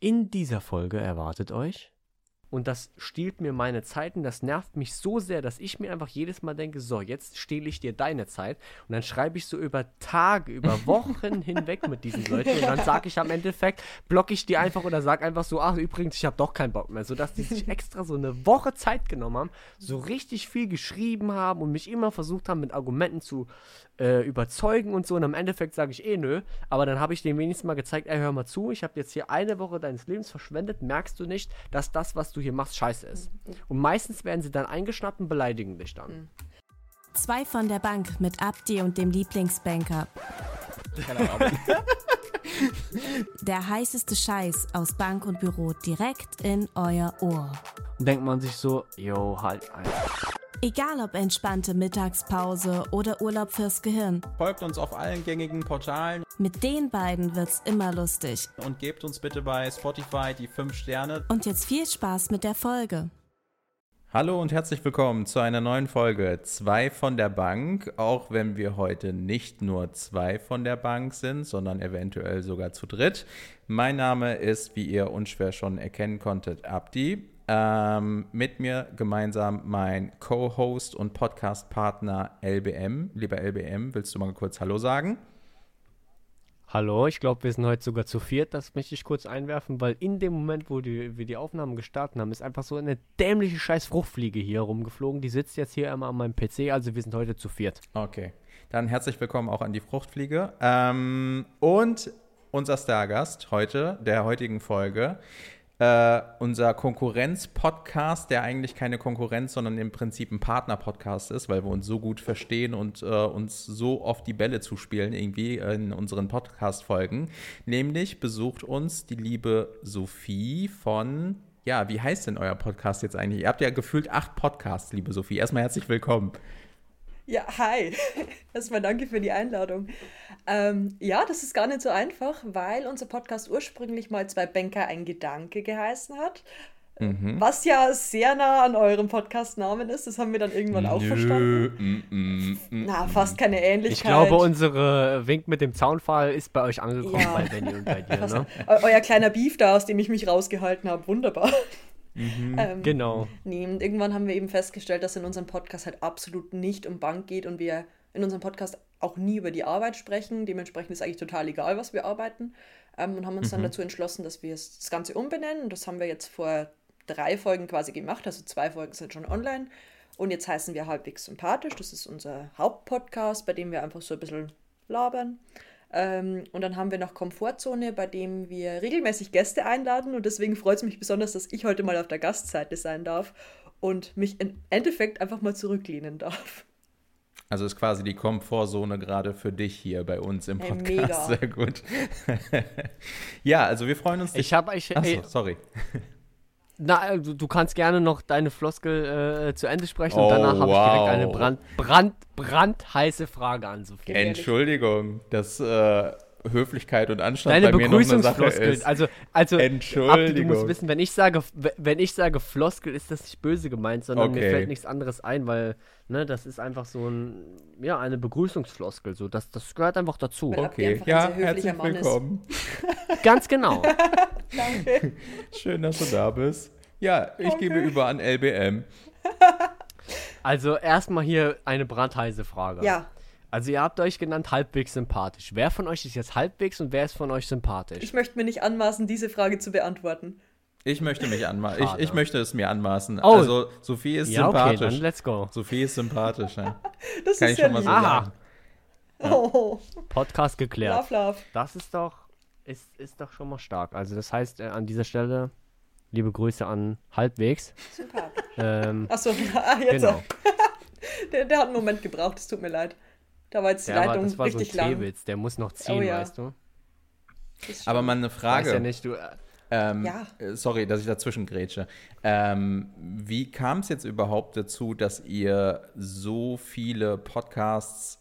In dieser Folge erwartet euch und das stiehlt mir meine Zeit und das nervt mich so sehr, dass ich mir einfach jedes Mal denke, so, jetzt stehle ich dir deine Zeit. Und dann schreibe ich so über Tage, über Wochen hinweg mit diesen Leuten. Und dann sage ich am Endeffekt, blocke ich die einfach oder sage einfach so, ach übrigens, ich habe doch keinen Bock mehr. Sodass die sich extra so eine Woche Zeit genommen haben, so richtig viel geschrieben haben und mich immer versucht haben, mit Argumenten zu äh, überzeugen und so. Und am Endeffekt sage ich eh nö. Aber dann habe ich denen wenigstens mal gezeigt, ey, hör mal zu, ich habe jetzt hier eine Woche deines Lebens verschwendet. Merkst du nicht, dass das, was du hier machst, scheiße ist? Und meistens werden sie dann eingeschnappt und beleidigen dich dann. Zwei von der Bank mit Abdi und dem Lieblingsbanker. Der heißeste Scheiß aus Bank und Büro direkt in euer Ohr. Und denkt man sich so, yo, halt ein. Egal ob entspannte Mittagspause oder Urlaub fürs Gehirn, Folgt uns auf allen gängigen Portalen mit den beiden wird's immer lustig. und gebt uns bitte bei Spotify die 5 Sterne. Und jetzt viel Spaß mit der Folge. Hallo und herzlich willkommen zu einer neuen Folge Zwei von der Bank. Auch wenn wir heute nicht nur zwei von der Bank sind, sondern eventuell sogar zu dritt. Mein Name ist, wie ihr unschwer schon erkennen konntet, Abdi. Ähm, mit mir gemeinsam mein Co-Host und Podcast-Partner LBM. Lieber LBM, willst du mal kurz Hallo sagen? Hallo, ich glaube, wir sind heute sogar zu viert. Das möchte ich kurz einwerfen, weil in dem Moment, wo die, wir die Aufnahmen gestartet haben, ist einfach so eine dämliche scheiß Fruchtfliege hier rumgeflogen. Die sitzt jetzt hier immer an meinem PC, also wir sind heute zu viert. Okay, dann herzlich willkommen auch an die Fruchtfliege. Ähm, und unser Stargast heute, der heutigen Folge, äh, unser Konkurrenz-Podcast, der eigentlich keine Konkurrenz, sondern im Prinzip ein Partner-Podcast ist, weil wir uns so gut verstehen und äh, uns so oft die Bälle zuspielen, irgendwie in unseren Podcast-Folgen. Nämlich besucht uns die liebe Sophie von. Ja, wie heißt denn euer Podcast jetzt eigentlich? Ihr habt ja gefühlt acht Podcasts, liebe Sophie. Erstmal herzlich willkommen. Ja, hi. Erstmal danke für die Einladung. Ähm, ja, das ist gar nicht so einfach, weil unser Podcast ursprünglich mal zwei Banker ein Gedanke geheißen hat. Mhm. Was ja sehr nah an eurem Podcast-Namen ist. Das haben wir dann irgendwann auch verstanden. Mm, mm, mm, Na, fast keine Ähnlichkeit. Ich glaube, unsere Wink mit dem Zaunfall ist bei euch angekommen, Ja. bei Benny und bei dir, ne? Eu- Euer kleiner Beef da, aus dem ich mich rausgehalten habe. Wunderbar. Ähm, Genau. Und irgendwann haben wir eben festgestellt, dass in unserem Podcast halt absolut nicht um Bank geht und wir in unserem Podcast auch nie über die Arbeit sprechen. Dementsprechend ist eigentlich total egal, was wir arbeiten. Ähm, und haben uns dann dazu entschlossen, dass wir das Ganze umbenennen. Und das haben wir jetzt vor drei Folgen quasi gemacht. Also zwei Folgen sind schon online. Und jetzt heißen wir halbwegs sympathisch. Das ist unser Hauptpodcast, bei dem wir einfach so ein bisschen labern. Ähm, und dann haben wir noch Komfortzone, bei dem wir regelmäßig Gäste einladen. Und deswegen freut es mich besonders, dass ich heute mal auf der Gastseite sein darf und mich im Endeffekt einfach mal zurücklehnen darf. Also ist quasi die Komfortzone gerade für dich hier bei uns im Podcast. mega. Sehr gut. ja, also wir freuen uns. Ich habe ich, Achso, ey, sorry. Na, also, du kannst gerne noch deine Floskel äh, zu Ende sprechen Oh, und danach habe ich direkt eine brand, brand, brandheiße Frage an Sophie. Entschuldigung, dass äh, Höflichkeit und Anstand Deine bei mir noch eine Sache Begrüßungsfloskel. ist. Also, also Abdi, du Entschuldigung. musst wissen, wenn ich sage, wenn ich sage Floskel, ist das nicht böse gemeint, sondern mir Okay. fällt nichts anderes ein, weil ne, das ist einfach so ein, ja, eine Begrüßungsfloskel. So, das, das gehört einfach dazu. Weil- okay, ja, herzlich Mann ist. willkommen. Ganz genau. Danke. Schön, dass du da bist. Ja, ich Danke. gebe über an LBM. Also erstmal hier eine brandheiße Frage. Ja, Also ihr habt euch genannt halbwegs sympathisch. Wer von euch ist jetzt halbwegs und wer ist von euch sympathisch? ich möchte mir nicht anmaßen, diese Frage zu beantworten. Ich möchte mich anmaßen. Ich, ich möchte es mir anmaßen. Oh. Also, Sophie ist ja, okay, sympathisch. dann let's go. Sophie ist sympathisch, ja. Das Kann ist ich ja schon mal so lieb. Aha. sagen. Oh, Podcast geklärt. love, love. Das ist doch, ist, ist doch schon mal stark. Also das heißt, äh, an dieser Stelle liebe Grüße an halbwegs. Sympathisch. Ähm, Achso, ah, jetzt. genau. Der, der hat einen Moment gebraucht, es tut mir leid. Da war jetzt die Der war, Leitung das war so ein richtig lang. T-Witz, der muss noch ziehen, Oh ja. weißt du? Aber mal eine Weiß Frage. ja nicht, du, äh, Ähm, Ja. äh, Sorry, dass ich dazwischen grätsche. Ähm, wie kam es jetzt überhaupt dazu, dass ihr so viele Podcasts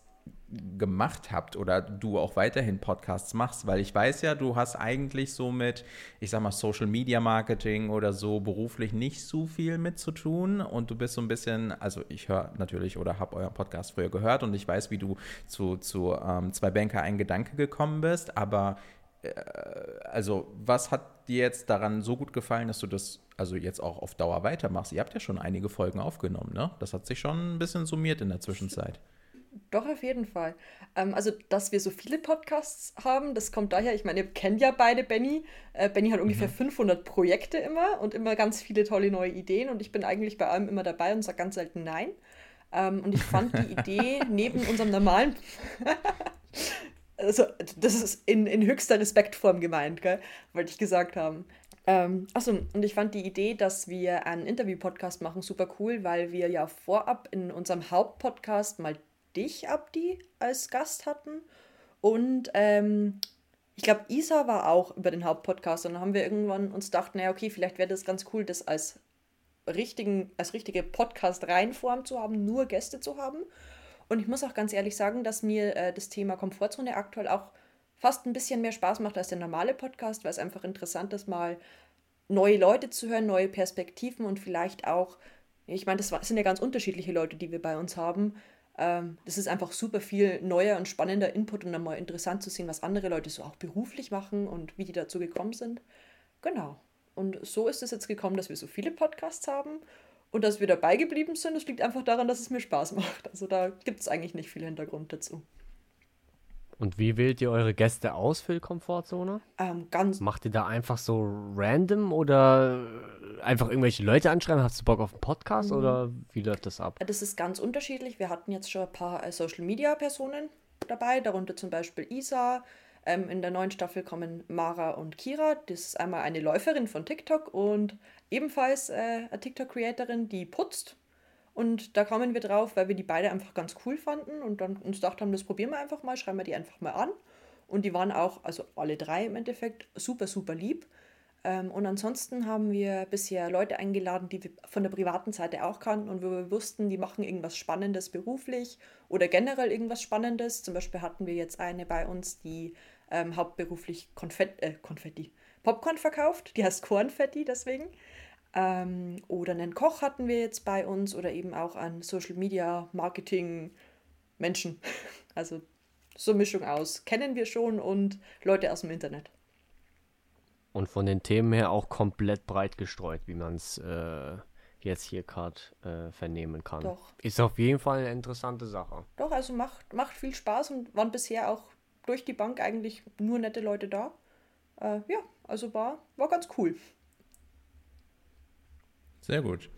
gemacht habt oder du auch weiterhin Podcasts machst? Weil ich weiß ja, du hast eigentlich so mit, ich sag mal, Social Media Marketing oder so beruflich nicht so viel mit zu tun und du bist so ein bisschen, also ich höre natürlich oder habe euren Podcast früher gehört und ich weiß, wie du zu, zu ähm, zwei Banker ein Gedanke gekommen bist, aber äh, also was hat dir jetzt daran so gut gefallen, dass du das also jetzt auch auf Dauer weitermachst? Ihr habt ja schon einige Folgen aufgenommen, ne? Das hat sich schon ein bisschen summiert in der Zwischenzeit. Doch, auf jeden Fall. Ähm, also, dass wir so viele Podcasts haben, das kommt daher, ich meine, ihr kennt ja beide Benny. Äh, Benny hat ungefähr mhm. 500 Projekte immer und immer ganz viele tolle neue Ideen und ich bin eigentlich bei allem immer dabei und sage ganz selten Nein. Ähm, und ich fand die Idee neben unserem normalen. also, das ist in, in höchster Respektform gemeint, gell? wollte ich gesagt haben. Ähm, achso, und ich fand die Idee, dass wir einen Interview-Podcast machen, super cool, weil wir ja vorab in unserem Hauptpodcast mal dich, Abdi, als Gast hatten. Und ähm, ich glaube, Isa war auch über den Hauptpodcast. Und dann haben wir irgendwann uns gedacht, naja, okay, vielleicht wäre das ganz cool, das als, richtigen, als richtige Podcast-Reihenform zu haben, nur Gäste zu haben. Und ich muss auch ganz ehrlich sagen, dass mir äh, das Thema Komfortzone aktuell auch fast ein bisschen mehr Spaß macht als der normale Podcast, weil es einfach interessant ist, mal neue Leute zu hören, neue Perspektiven und vielleicht auch, ich meine, das sind ja ganz unterschiedliche Leute, die wir bei uns haben, das ist einfach super viel neuer und spannender Input und dann mal interessant zu sehen, was andere Leute so auch beruflich machen und wie die dazu gekommen sind. Genau. Und so ist es jetzt gekommen, dass wir so viele Podcasts haben und dass wir dabei geblieben sind. Das liegt einfach daran, dass es mir Spaß macht. Also da gibt es eigentlich nicht viel Hintergrund dazu. Und wie wählt ihr eure Gäste aus für die Komfortzone? Ähm, ganz. Macht ihr da einfach so random oder einfach irgendwelche Leute anschreiben? Hast du Bock auf einen Podcast mhm. oder wie läuft das ab? Das ist ganz unterschiedlich. Wir hatten jetzt schon ein paar äh, Social Media Personen dabei, darunter zum Beispiel Isa. Ähm, in der neuen Staffel kommen Mara und Kira. Das ist einmal eine Läuferin von TikTok und ebenfalls äh, eine TikTok-Creatorin, die putzt und da kamen wir drauf, weil wir die beide einfach ganz cool fanden und dann uns gedacht haben, das probieren wir einfach mal, schreiben wir die einfach mal an. Und die waren auch, also alle drei im Endeffekt, super, super lieb. Ähm, und ansonsten haben wir bisher Leute eingeladen, die wir von der privaten Seite auch kannten und wo wir wussten, die machen irgendwas Spannendes beruflich oder generell irgendwas Spannendes. Zum Beispiel hatten wir jetzt eine bei uns, die ähm, hauptberuflich Konfetti, äh, Konfetti, Popcorn verkauft. Die heißt Kornfetti deswegen. Ähm, oder einen Koch hatten wir jetzt bei uns oder eben auch an Social Media Marketing Menschen. Also so Mischung aus. Kennen wir schon und Leute aus dem Internet. Und von den Themen her auch komplett breit gestreut, wie man es äh, jetzt hier gerade äh, vernehmen kann. Doch. Ist auf jeden Fall eine interessante Sache. Doch, also macht, macht viel Spaß und waren bisher auch durch die Bank eigentlich nur nette Leute da. Äh, ja, also war, war ganz cool. Sehr gut.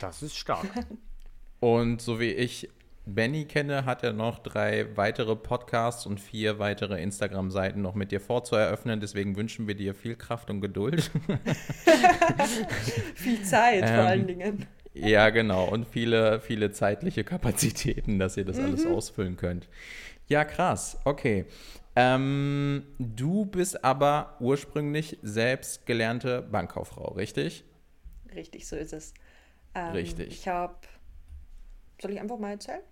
Das ist stark. Und so wie ich Benny kenne, hat er noch drei weitere Podcasts und vier weitere Instagram-Seiten noch mit dir vorzueröffnen. Deswegen wünschen wir dir viel Kraft und Geduld. viel Zeit ähm, vor allen Dingen. Ja, genau. Und viele, viele zeitliche Kapazitäten, dass ihr das mhm. alles ausfüllen könnt. Ja, krass. Okay. Ähm, du bist aber ursprünglich selbst gelernte Bankkauffrau, richtig? Richtig, so ist es. Ähm, Richtig. Ich habe. Soll ich einfach mal erzählen?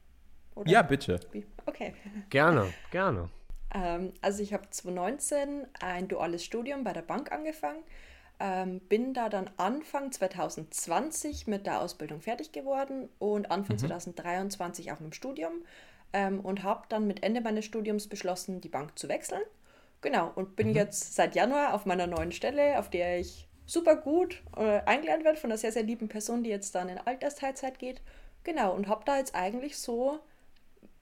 Oder? Ja, bitte. Okay. Gerne, gerne. ähm, also ich habe 2019 ein duales Studium bei der Bank angefangen. Ähm, bin da dann Anfang 2020 mit der Ausbildung fertig geworden und Anfang mhm. 2023 auch mit dem Studium ähm, und habe dann mit Ende meines Studiums beschlossen, die Bank zu wechseln. Genau, und bin mhm. jetzt seit Januar auf meiner neuen Stelle, auf der ich super gut äh, eingelernt werde von einer sehr, sehr lieben Person, die jetzt dann in Altersteilzeit geht. Genau, und habe da jetzt eigentlich so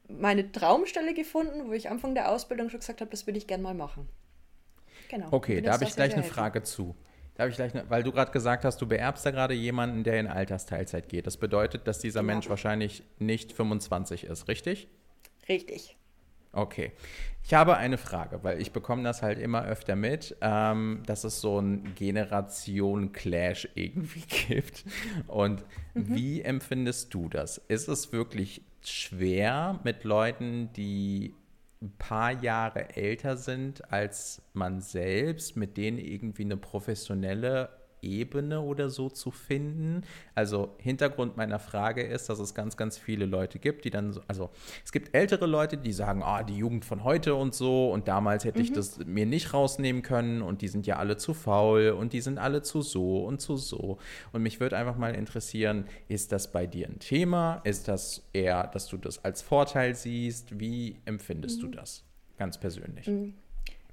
meine Traumstelle gefunden, wo ich Anfang der Ausbildung schon gesagt habe, das würde ich gerne mal machen. Genau. Okay, da habe ich gleich eine Frage zu. Da habe ich gleich, eine, weil du gerade gesagt hast, du beerbst da gerade jemanden, der in Altersteilzeit geht. Das bedeutet, dass dieser genau. Mensch wahrscheinlich nicht 25 ist, richtig? Richtig. Okay. Ich habe eine Frage, weil ich bekomme das halt immer öfter mit, ähm, dass es so ein Generation-Clash irgendwie gibt. Und mhm. wie empfindest du das? Ist es wirklich schwer mit Leuten, die ein paar Jahre älter sind als man selbst, mit denen irgendwie eine professionelle Ebene oder so zu finden. Also Hintergrund meiner Frage ist, dass es ganz, ganz viele Leute gibt, die dann so, also es gibt ältere Leute, die sagen, ah, die Jugend von heute und so und damals hätte mhm. ich das mir nicht rausnehmen können und die sind ja alle zu faul und die sind alle zu so und zu so. Und mich würde einfach mal interessieren, ist das bei dir ein Thema? Ist das eher, dass du das als Vorteil siehst? Wie empfindest mhm. du das ganz persönlich? Mhm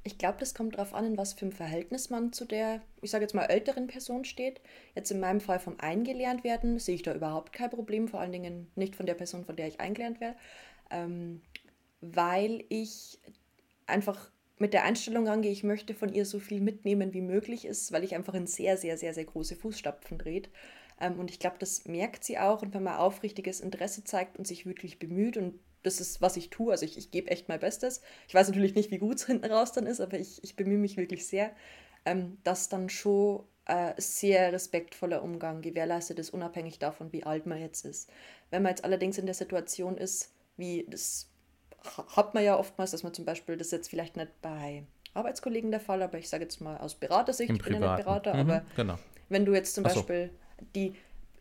Ich glaube, das kommt darauf an, in was für ein Verhältnis man zu der, ich sage jetzt mal, älteren Person steht. Jetzt in meinem Fall vom Eingelernt werden sehe ich da überhaupt kein Problem, vor allen Dingen nicht von der Person, von der ich eingelernt werde, ähm, weil ich einfach mit der Einstellung rangehe, ich möchte von ihr so viel mitnehmen, wie möglich ist, weil ich einfach in sehr, sehr, sehr, sehr große Fußstapfen dreht. Ähm, und ich glaube, das merkt sie auch. Und wenn man aufrichtiges Interesse zeigt und sich wirklich bemüht und das ist, was ich tue. Also ich, ich gebe echt mein Bestes. Ich weiß natürlich nicht, wie gut es hinten raus dann ist, aber ich, ich bemühe mich wirklich sehr, ähm, dass dann schon äh, sehr respektvoller Umgang gewährleistet ist, unabhängig davon, wie alt man jetzt ist. Wenn man jetzt allerdings in der Situation ist, wie das hat man ja oftmals, dass man zum Beispiel, das ist jetzt vielleicht nicht bei Arbeitskollegen der Fall, aber ich sage jetzt mal aus Beratersicht, ich bin ja nicht. Berater, Mhm, aber genau. wenn du jetzt zum so. Beispiel die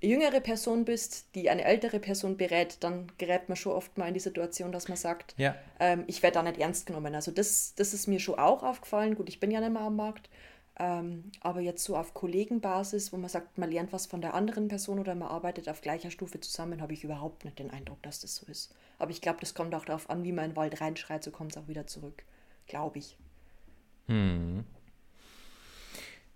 jüngere Person bist, die eine ältere Person berät, dann gerät man schon oft mal in die Situation, dass man sagt, Ja. ähm, ich werde da nicht ernst genommen. Also das, das ist mir schon auch aufgefallen. Gut, ich bin ja nicht mehr am Markt. Ähm, aber jetzt so auf Kollegenbasis, wo man sagt, man lernt was von der anderen Person oder man arbeitet auf gleicher Stufe zusammen, habe ich überhaupt nicht den Eindruck, dass das so ist. Aber ich glaube, das kommt auch darauf an, wie man in den Wald reinschreit, so kommt es auch wieder zurück. Glaube ich.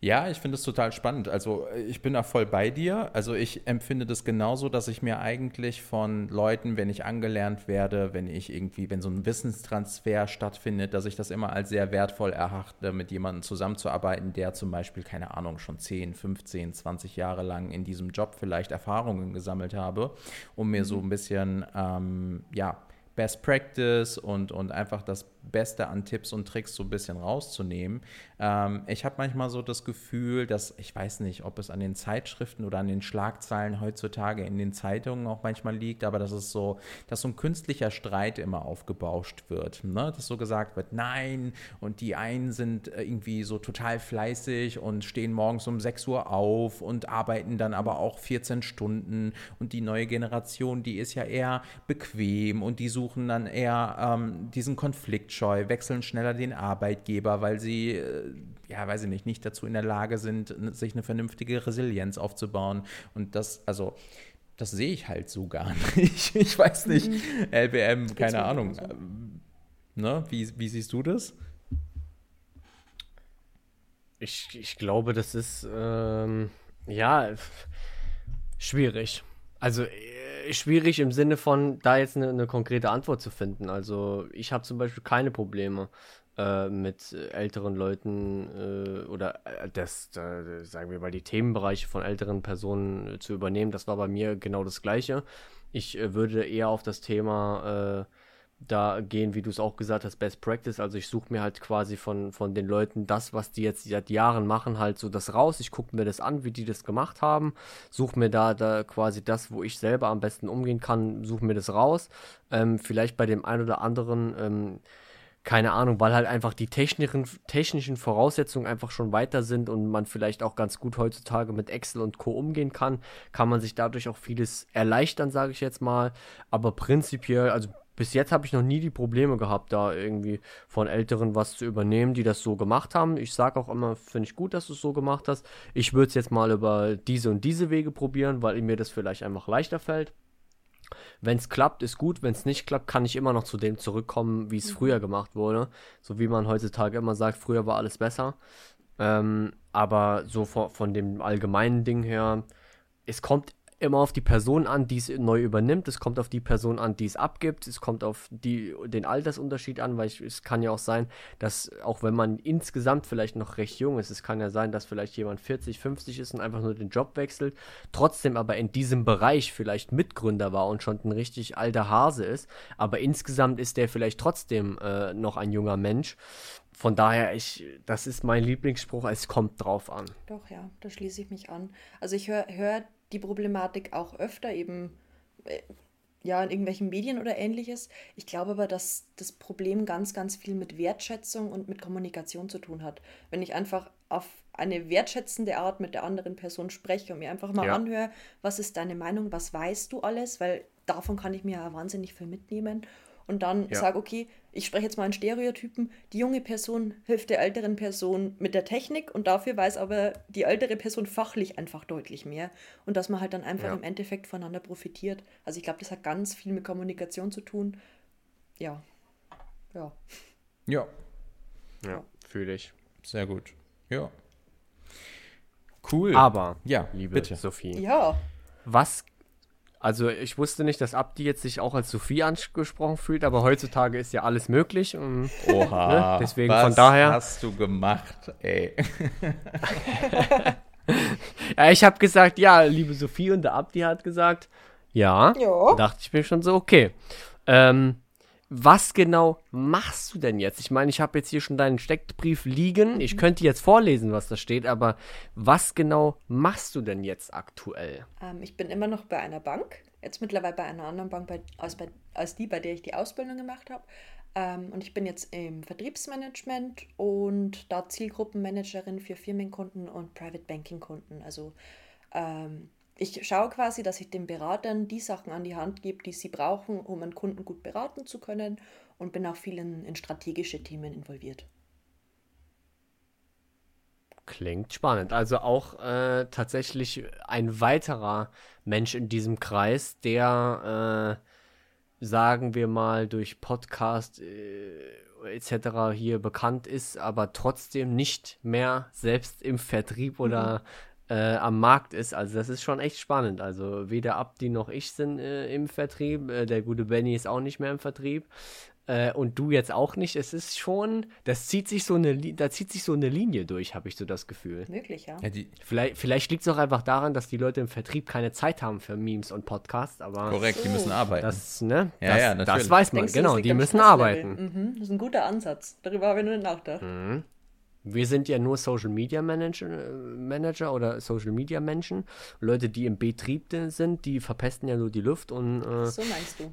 Ja, ich finde es total spannend. Also äh, ich bin da voll bei dir. Also ich empfinde das genauso, dass ich mir eigentlich von Leuten, wenn ich angelernt werde, wenn ich irgendwie, wenn so ein Wissenstransfer stattfindet, dass ich das immer als sehr wertvoll erachte, mit jemandem zusammenzuarbeiten, der zum Beispiel, keine Ahnung, schon 10, 15, 20 Jahre lang in diesem Job vielleicht Erfahrungen gesammelt habe, um mir so ein bisschen, ähm, ja, Best Practice und, und einfach das Beste an Tipps und Tricks so ein bisschen rauszunehmen. Ähm, ich habe manchmal so das Gefühl, dass, ich weiß nicht, ob es an den Zeitschriften oder an den Schlagzeilen heutzutage in den Zeitungen auch manchmal liegt, aber dass es so, dass so ein künstlicher Streit immer aufgebauscht wird. Ne? Dass so gesagt wird, nein, und die einen sind äh, irgendwie so total fleißig und stehen morgens um 6 Uhr auf und arbeiten dann aber auch 14 Stunden und die neue Generation, die ist ja eher bequem und die suchen dann eher ähm, diesen konfliktscheu, wechseln schneller den Arbeitgeber, weil sie, äh, ja, weiß ich nicht, nicht dazu in der Lage sind, sich eine vernünftige Resilienz aufzubauen. Und das, also, das sehe ich halt so gar nicht. Ich weiß nicht, LBM, keine Ahnung. genauso. Ähm, Ne? Wie, wie siehst du das? Ich, ich glaube, das ist ähm, ja schwierig. Also äh, schwierig im Sinne von, da jetzt eine, eine konkrete Antwort zu finden. Also ich habe zum Beispiel keine Probleme äh, mit älteren Leuten äh, oder äh, das, sagen wir mal, die Themenbereiche von älteren Personen äh, zu übernehmen. Das war bei mir genau das Gleiche. Ich würde eher auf das Thema da gehen, wie du es auch gesagt hast, Best Practice. Also ich suche mir halt quasi von, von den Leuten das, was die jetzt seit Jahren machen, halt so das raus. Ich gucke mir das an, wie die das gemacht haben, suche mir da, da quasi das, wo ich selber am besten umgehen kann, suche mir das raus. Ähm, vielleicht bei dem einen oder anderen, ähm, keine Ahnung, weil halt einfach die technischen, technischen Voraussetzungen einfach schon weiter sind und man vielleicht auch ganz gut heutzutage mit Excel und Co. umgehen kann, kann man sich dadurch auch vieles erleichtern, sage ich jetzt mal. Aber prinzipiell, also bis jetzt habe ich noch nie die Probleme gehabt, da irgendwie von Älteren was zu übernehmen, die das so gemacht haben. Ich sage auch immer, finde ich gut, dass du es so gemacht hast. Ich würde es jetzt mal über diese und diese Wege probieren, weil mir das vielleicht einfach leichter fällt. Wenn es klappt, ist gut. Wenn es nicht klappt, kann ich immer noch zu dem zurückkommen, wie es früher gemacht wurde. So wie man heutzutage immer sagt, früher war alles besser. Ähm, aber so von, von dem allgemeinen Ding her, es kommt immer auf die Person an, die es neu übernimmt. Es kommt auf die Person an, die es abgibt. Es kommt auf die, den Altersunterschied an, weil ich, es kann ja auch sein, dass auch wenn man insgesamt vielleicht noch recht jung ist, es kann ja sein, dass vielleicht jemand 40, 50 ist und einfach nur den Job wechselt, trotzdem aber in diesem Bereich vielleicht Mitgründer war und schon ein richtig alter Hase ist. Aber insgesamt ist der vielleicht trotzdem äh, noch ein junger Mensch. Von daher, ich, das ist mein Lieblingsspruch, es kommt drauf an. Doch, ja, da schließe ich mich an. Also ich höre hör die Problematik auch öfter eben äh, ja in irgendwelchen Medien oder ähnliches. Ich glaube aber, dass das Problem ganz, ganz viel mit Wertschätzung und mit Kommunikation zu tun hat. Wenn ich einfach auf eine wertschätzende Art mit der anderen Person spreche und mir einfach mal Ja. anhöre, was ist deine Meinung, was weißt du alles, weil davon kann ich mir ja wahnsinnig viel mitnehmen. Und dann Ja. sage, okay, ich spreche jetzt mal in Stereotypen. Die junge Person hilft der älteren Person mit der Technik und dafür weiß aber die ältere Person fachlich einfach deutlich mehr. Und dass man halt dann einfach Ja. im Endeffekt voneinander profitiert. Also ich glaube, das hat ganz viel mit Kommunikation zu tun. Ja. Ja. Ja, Ja, Fühle ich. Sehr gut. Ja. Cool. Aber, ja, liebe bitte. Sophie, Ja, was. Also, ich wusste nicht, dass Abdi jetzt sich auch als Sophie angesprochen fühlt, aber heutzutage ist ja alles möglich. Und Oha. Ne? Deswegen was von daher- hast du gemacht, ey? ja, ich habe gesagt, ja, liebe Sophie, und der Abdi hat gesagt, ja. Ja. Dachte ich mir schon so, okay. Ähm, was genau machst du denn jetzt? Ich meine, ich habe jetzt hier schon deinen Steckbrief liegen. Ich könnte jetzt vorlesen, was da steht, aber was genau machst du denn jetzt aktuell? ähm, ich bin immer noch bei einer Bank, jetzt mittlerweile bei einer anderen Bank bei, als, bei, als die, bei der ich die Ausbildung gemacht habe. Ähm, und ich bin jetzt im Vertriebsmanagement und da Zielgruppenmanagerin für Firmenkunden und Private Banking Kunden. Also ähm, ich schaue quasi, dass ich den Beratern die Sachen an die Hand gebe, die sie brauchen, um einen Kunden gut beraten zu können und bin auch viel in, in strategische Themen involviert. Klingt spannend. Also auch äh, tatsächlich ein weiterer Mensch in diesem Kreis, der, äh, sagen wir mal, durch Podcast äh, etc. hier bekannt ist, aber trotzdem nicht mehr selbst im Vertrieb oder äh, am Markt ist. Also das ist schon echt spannend. Also weder Abdi noch ich sind äh, im Vertrieb. Äh, der gute Benny ist auch nicht mehr im Vertrieb. Äh, und du jetzt auch nicht. Es ist schon, das zieht sich so eine, da zieht sich so eine Linie durch, habe ich so das Gefühl. Möglich, ja. Ja, die, Vielleicht, vielleicht liegt es auch einfach daran, dass die Leute im Vertrieb keine Zeit haben für Memes und Podcasts, aber korrekt, die müssen arbeiten. das, ne, Ja, das, ja, das natürlich. weiß man, Denkst du, das genau, liegt die müssen arbeiten. Mhm, das ist ein guter Ansatz. Darüber habe ich noch nicht nachgedacht. Mhm. Wir sind ja nur Social Media Manager, Manager oder Social Media Menschen. Leute, die im Betrieb sind, die verpesten ja nur die Luft und äh, So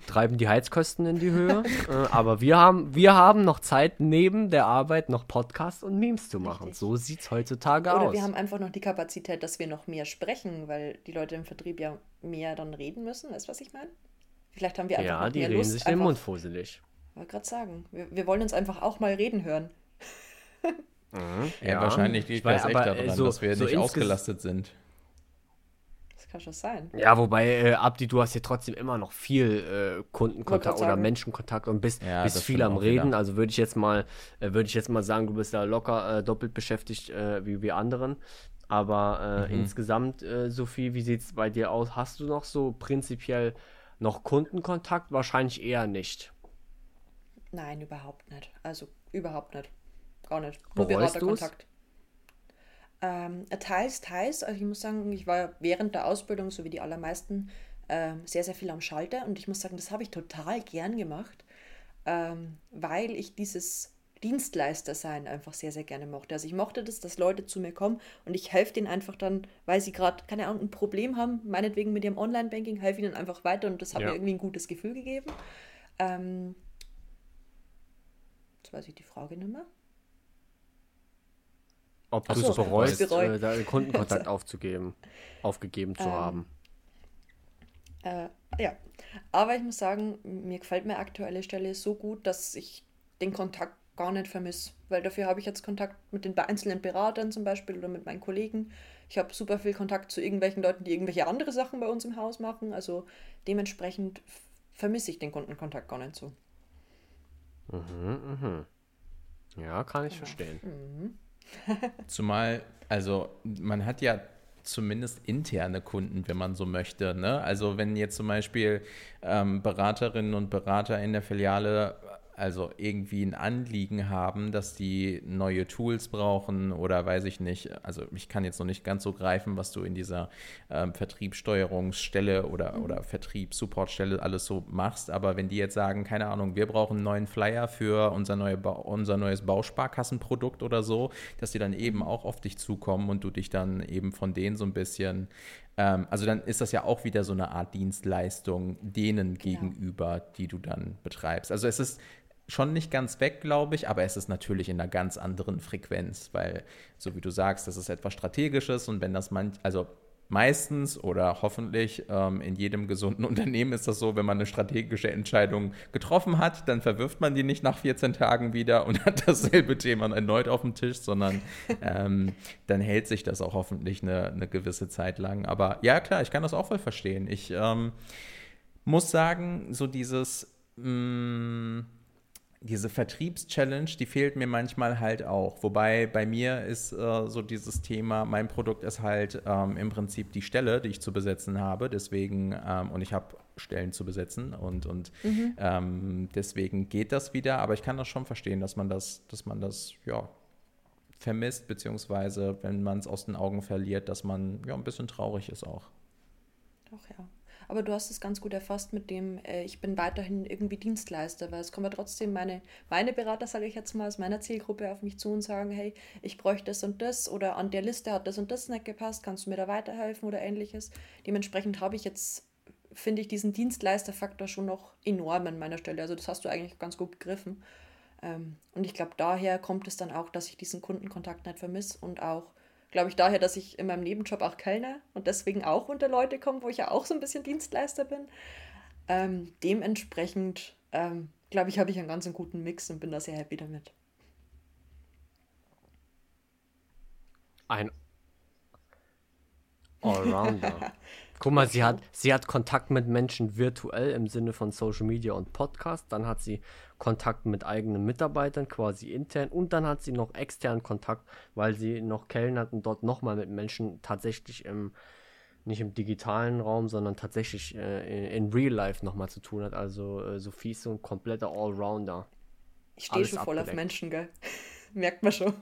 treiben die Heizkosten in die Höhe. äh, aber wir haben, wir haben noch Zeit, neben der Arbeit noch Podcasts und Memes zu machen. Richtig. So sieht es heutzutage Oder aus. wir haben einfach noch die Kapazität, dass wir noch mehr sprechen, weil die Leute im Vertrieb ja mehr dann reden müssen. Weißt du, was ich meine? Vielleicht haben wir einfach ja, die mehr reden Lust. sich den Mund fusselig. wollte gerade sagen. Wir, wir wollen uns einfach auch mal reden hören. ja, wahrscheinlich liegt Ich weiß, das echt aber, äh, daran, so- dass wir so nicht ausgelastet sind. Das kann schon sein. Ja, wobei, äh, Abdi, du hast ja trotzdem immer noch viel äh, Kundenkontakt oder. Menschenkontakt und bist, Ja, bist viel am auch wieder. Reden. Also würde ich jetzt mal, äh, würde ich jetzt mal sagen, du bist da locker äh, doppelt beschäftigt äh, wie wir anderen. Aber äh, Mhm. insgesamt, äh, Sophie, wie sieht es bei dir aus? Hast du noch so prinzipiell noch Kundenkontakt? Wahrscheinlich eher nicht. Nein, überhaupt nicht. Also überhaupt nicht. Gar nicht. Nur? Beraterkontakt. Ähm, teils, teils. Also ich muss sagen, ich war während der Ausbildung, so wie die allermeisten, ähm, sehr, sehr viel am Schalter. Und ich muss sagen, das habe ich total gern gemacht, ähm, weil ich dieses Dienstleister-Sein einfach sehr, sehr gerne mochte. Also ich mochte das, dass Leute zu mir kommen und ich helfe denen einfach dann, weil sie gerade, keine Ahnung, ein Problem haben, meinetwegen mit ihrem Online-Banking, helfe ihnen einfach weiter und das hat Ja. mir irgendwie ein gutes Gefühl gegeben. Ähm, jetzt weiß ich die Frage nicht mehr. Ob du so, es bereust, bereue. äh, da Kundenkontakt aufzugeben, aufgegeben zu Ähm, haben. Äh, ja, aber ich muss sagen, mir gefällt meine aktuelle Stelle so gut, dass ich den Kontakt gar nicht vermisse, weil dafür habe ich jetzt Kontakt mit den einzelnen Beratern zum Beispiel oder mit meinen Kollegen. Ich habe super viel Kontakt zu irgendwelchen Leuten, die irgendwelche andere Sachen bei uns im Haus machen. Also dementsprechend vermisse ich den Kundenkontakt gar nicht so. Mhm, mhm. Ja, kann ich verstehen. Mhm. Zumal, also man hat ja zumindest interne Kunden, wenn man so möchte. Ne? Also wenn jetzt zum Beispiel ähm, Beraterinnen und Berater in der Filiale also irgendwie ein Anliegen haben, dass die neue Tools brauchen oder weiß ich nicht. Also ich kann jetzt noch nicht ganz so greifen, was du in dieser ähm, Vertriebssteuerungsstelle oder, oder Vertriebssupportstelle alles so machst. Aber wenn die jetzt sagen, keine Ahnung, wir brauchen einen neuen Flyer für unser, neue ba unser neues Bausparkassenprodukt oder so, dass die dann eben auch auf dich zukommen und du dich dann eben von denen so ein bisschen ähm, also dann ist das ja auch wieder so eine Art Dienstleistung denen gegenüber, die du dann betreibst. Also es ist schon nicht ganz weg, glaube ich, aber es ist natürlich in einer ganz anderen Frequenz, weil, so wie du sagst, das ist etwas Strategisches und wenn das man, also meistens oder hoffentlich ähm, in jedem gesunden Unternehmen ist das so, wenn man eine strategische Entscheidung getroffen hat, dann verwirft man die nicht nach 14 Tagen wieder und hat dasselbe Thema erneut auf dem Tisch, sondern ähm, dann hält sich das auch hoffentlich eine, eine gewisse Zeit lang. Aber ja, klar, ich kann das auch voll verstehen. Ich ähm, muss sagen, so dieses, mh, diese Vertriebschallenge, die fehlt mir manchmal halt auch. Wobei bei mir ist äh, so dieses Thema, mein Produkt ist halt ähm, im Prinzip die Stelle, die ich zu besetzen habe. Deswegen, ähm, und ich habe Stellen zu besetzen und, und mhm. ähm, deswegen geht das wieder. Aber ich kann das schon verstehen, dass man das, dass man das, ja, vermisst, beziehungsweise wenn man es aus den Augen verliert, dass man ja ein bisschen traurig ist auch. Doch, ja. Aber du hast es ganz gut erfasst mit dem, äh, ich bin weiterhin irgendwie Dienstleister, weil es kommen ja trotzdem meine, meine Berater, sage ich jetzt mal, aus meiner Zielgruppe auf mich zu und sagen, hey, ich bräuchte das und das oder an der Liste hat das und das nicht gepasst, kannst du mir da weiterhelfen oder ähnliches. Dementsprechend habe ich jetzt, finde ich, diesen Dienstleisterfaktor schon noch enorm an meiner Stelle. Also das hast du eigentlich ganz gut begriffen. Ähm, und ich glaube, daher kommt es dann auch, dass ich diesen Kundenkontakt nicht vermisse und auch glaube ich, daher, dass ich in meinem Nebenjob auch Kellner und deswegen auch unter Leute komme, wo ich ja auch so ein bisschen Dienstleister bin. Ähm, dementsprechend, ähm, glaube ich, habe ich einen ganz guten Mix und bin da sehr happy damit. Ein Allrounder. Guck mal, sie hat, sie hat Kontakt mit Menschen virtuell im Sinne von Social Media und Podcast. Dann hat sie Kontakt mit eigenen Mitarbeitern, quasi intern. Und dann hat sie noch externen Kontakt, weil sie noch kellnert und dort nochmal mit Menschen tatsächlich im, nicht im digitalen Raum, sondern tatsächlich äh, in, in, Real Life nochmal zu tun hat. Also äh, Sophie ist so ein kompletter Allrounder. Ich stehe schon voll abgedeckt. auf Menschen, gell? Merkt man schon.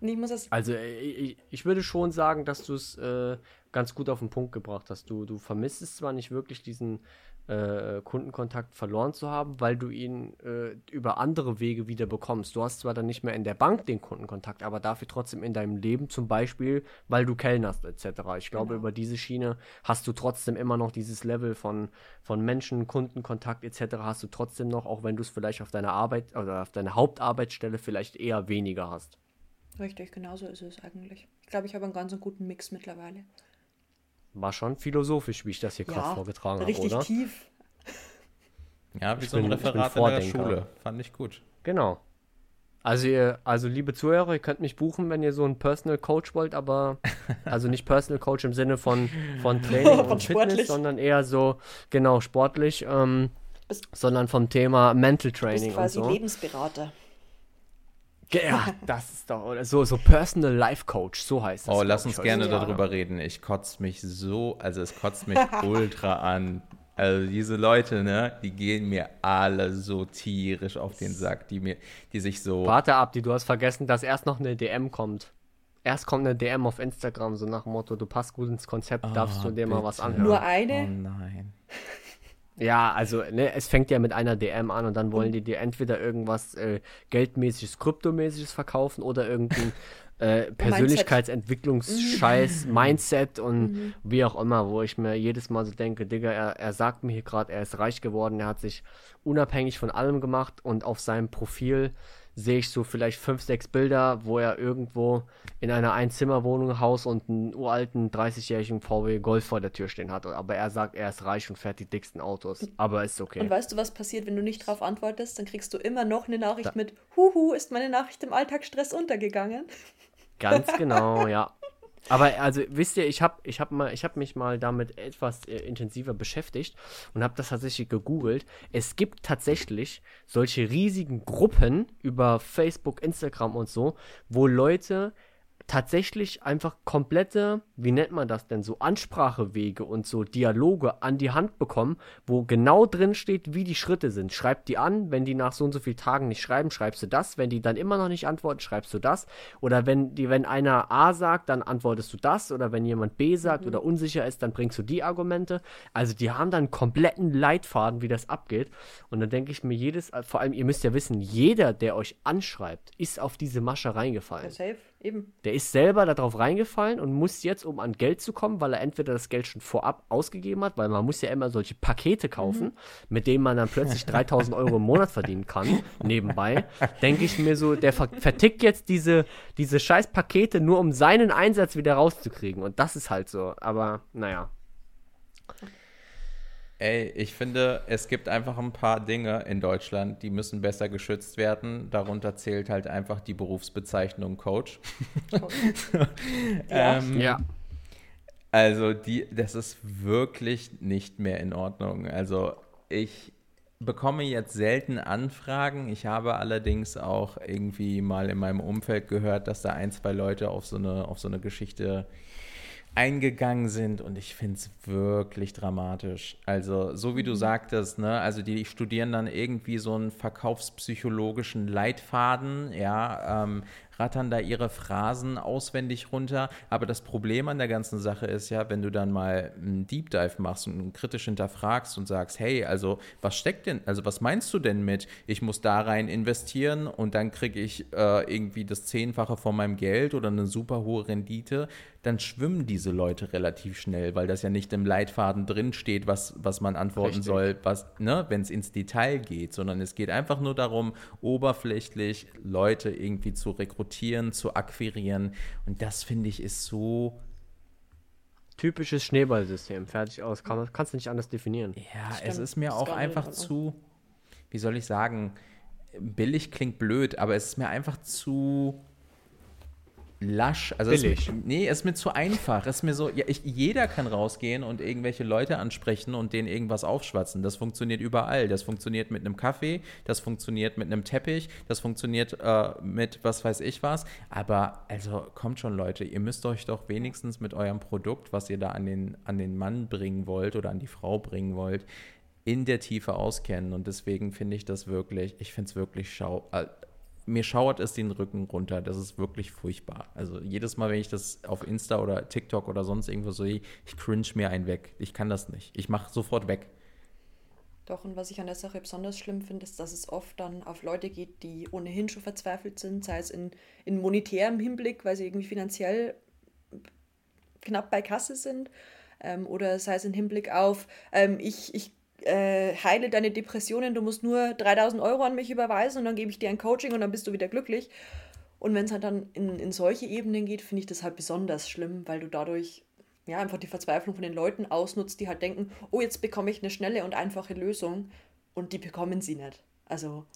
Ich muss das also äh, ich, ich würde schon sagen, dass du es äh, ganz gut auf den Punkt gebracht hast. Du, du vermisst es zwar nicht wirklich, diesen äh, Kundenkontakt verloren zu haben, weil du ihn äh, über andere Wege wieder bekommst. Du hast zwar dann nicht mehr in der Bank den Kundenkontakt, aber dafür trotzdem in deinem Leben, zum Beispiel, weil du kellnerst etc. Ich glaube, genau. über diese Schiene hast du trotzdem immer noch dieses Level von, von Menschen, Kundenkontakt etc. hast du trotzdem noch, auch wenn du es vielleicht auf deiner Arbeit oder auf deiner Hauptarbeitsstelle vielleicht eher weniger hast. Richtig, genauso ist es eigentlich. Ich glaube, ich habe einen ganz guten Mix mittlerweile. War schon philosophisch, wie ich das hier ja, gerade vorgetragen habe, oder? Richtig tief. Ja, wie ich so ein bin, Referat in der Schule. Fand ich gut. Genau. Also, ihr, also liebe Zuhörer, ihr könnt mich buchen, wenn ihr so einen Personal Coach wollt, aber also nicht Personal Coach im Sinne von, von Training von und sportlich. Fitness, sondern eher so, genau, sportlich, ähm, sondern vom Thema Mental Training. Du bist quasi und so. Lebensberater. Ja, das ist doch so, so Personal Life Coach, so heißt das. Oh, lass uns gerne ja. darüber reden. Ich kotze mich so, also es kotzt mich ultra an. Also diese Leute, ne, die gehen mir alle so tierisch auf den Sack, die mir, die sich so. Warte ab, die, du hast vergessen, dass erst noch eine DM kommt. Erst kommt eine DM auf Instagram, so nach dem Motto, du passt gut ins Konzept, oh, darfst du dir bitte. mal was anhören. Nur eine? Oh nein. Ja, also ne, es fängt ja mit einer DM an und dann wollen die dir entweder irgendwas äh, geldmäßiges, kryptomäßiges verkaufen oder irgendein äh, Persönlichkeitsentwicklungsscheiß, Mindset. Mindset und mhm. wie auch immer, wo ich mir jedes Mal so denke, Digga, er, er sagt mir hier gerade, er ist reich geworden, er hat sich unabhängig von allem gemacht und auf seinem Profil sehe ich so vielleicht fünf, sechs Bilder, wo er irgendwo in einer Einzimmerwohnung, Haus und einen uralten 30-jährigen VW Golf vor der Tür stehen hat. Aber er sagt, er ist reich und fährt die dicksten Autos. Aber ist okay. Und weißt du, was passiert, wenn du nicht darauf antwortest? Dann kriegst du immer noch eine Nachricht da. mit, Huhu, ist meine Nachricht im Alltagsstress untergegangen? Ganz genau, ja. Aber also wisst ihr, ich habe ich hab hab mich mal damit etwas äh, intensiver beschäftigt und habe das tatsächlich gegoogelt. Es gibt tatsächlich solche riesigen Gruppen über Facebook, Instagram und so, wo Leute tatsächlich einfach komplette, wie nennt man das denn, so Ansprachewege und so Dialoge an die Hand bekommen, wo genau drin steht, wie die Schritte sind. Schreib die an, wenn die nach so und so vielen Tagen nicht schreiben, schreibst du das. Wenn die dann immer noch nicht antworten, schreibst du das. Oder wenn die, wenn einer A sagt, dann antwortest du das. Oder wenn jemand B sagt mhm. oder unsicher ist, dann bringst du die Argumente. Also die haben dann einen kompletten Leitfaden, wie das abgeht. Und dann denke ich mir jedes, vor allem, ihr müsst ja wissen, jeder, der euch anschreibt, ist auf diese Masche reingefallen. Ja, safe. Eben. Der ist selber darauf reingefallen und muss jetzt, um an Geld zu kommen, weil er entweder das Geld schon vorab ausgegeben hat, weil man muss ja immer solche Pakete kaufen, mhm. mit denen man dann plötzlich 3000 Euro im Monat verdienen kann, nebenbei, denke ich mir so, der vertickt jetzt diese, diese scheiß Pakete nur, um seinen Einsatz wieder rauszukriegen. Und das ist halt so. Aber naja. Ey, ich finde, es gibt einfach ein paar Dinge in Deutschland, die müssen besser geschützt werden. Darunter zählt halt einfach die Berufsbezeichnung Coach. ja. ähm, ja. Also die, das ist wirklich nicht mehr in Ordnung. Also ich, bekomme jetzt selten Anfragen. Ich habe allerdings auch irgendwie mal in meinem Umfeld gehört, dass da ein, zwei Leute auf so eine, auf so eine Geschichte eingegangen sind und ich finde es wirklich dramatisch. Also, so wie du sagtest, ne, also die studieren dann irgendwie so einen verkaufspsychologischen Leitfaden, ja, ähm, rattern da ihre Phrasen auswendig runter. Aber das Problem an der ganzen Sache ist ja, wenn du dann mal einen Deep Dive machst und kritisch hinterfragst und sagst, hey, also was steckt denn, also was meinst du denn mit, ich muss da rein investieren und dann kriege ich äh, irgendwie das Zehnfache von meinem Geld oder eine super hohe Rendite, dann schwimmen diese Leute relativ schnell, weil das ja nicht im Leitfaden drin steht, was, was man antworten Richtig. soll, was, ne, wenn es ins Detail geht, sondern es geht einfach nur darum, oberflächlich Leute irgendwie zu rekrutieren rekrutieren, zu akquirieren. Und das finde ich ist so. Typisches Schneeballsystem, fertig aus. Kann, kannst du nicht anders definieren. Ja, es ist mir auch einfach zu, wie soll ich sagen, billig klingt blöd, aber es ist mir einfach zu lasch. Also Billig. Es, nee, es ist mir zu einfach. Es ist mir so, ja, ich, jeder kann rausgehen und irgendwelche Leute ansprechen und denen irgendwas aufschwatzen. Das funktioniert überall. Das funktioniert mit einem Kaffee, das funktioniert mit einem Teppich, das funktioniert äh, mit was weiß ich was. Aber also kommt schon, Leute, ihr müsst euch doch wenigstens mit eurem Produkt, was ihr da an den, an den Mann bringen wollt oder an die Frau bringen wollt, in der Tiefe auskennen. Und deswegen finde ich das wirklich, ich finde es wirklich schau. Mir schauert es den Rücken runter. Das ist wirklich furchtbar. Also jedes Mal, wenn ich das auf Insta oder TikTok oder sonst irgendwo sehe, ich cringe mir einen weg. Ich kann das nicht. Ich mache sofort weg. Doch, und was ich an der Sache besonders schlimm finde, ist, dass es oft dann auf Leute geht, die ohnehin schon verzweifelt sind, sei es in, in monetärem Hinblick, weil sie irgendwie finanziell knapp bei Kasse sind, ähm, oder sei es im Hinblick auf, ähm, ich, ich äh, heile deine Depressionen, du musst nur 3000 Euro an mich überweisen und dann gebe ich dir ein Coaching und dann bist du wieder glücklich. Und wenn es halt dann in, in solche Ebenen geht, finde ich das halt besonders schlimm, weil du dadurch ja einfach die Verzweiflung von den Leuten ausnutzt, die halt denken, oh, jetzt bekomme ich eine schnelle und einfache Lösung und die bekommen sie nicht. Also,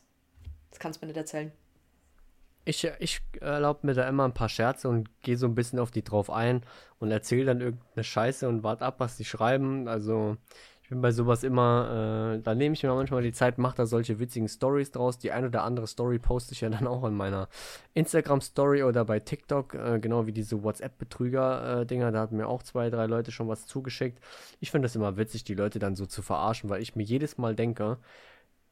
das kannst du mir nicht erzählen. Ich, ich erlaube mir da immer ein paar Scherze und gehe so ein bisschen auf die drauf ein und erzähle dann irgendeine Scheiße und warte ab, was die schreiben. Also, ich bin bei sowas immer, äh, da nehme ich mir manchmal die Zeit, mache da solche witzigen Stories draus. Die ein oder andere Story poste ich ja dann auch in meiner Instagram-Story oder bei TikTok, äh, genau wie diese WhatsApp-Betrüger-Dinger. da hatten mir auch zwei, drei Leute schon was zugeschickt. Ich finde das immer witzig, die Leute dann so zu verarschen, weil ich mir jedes Mal denke,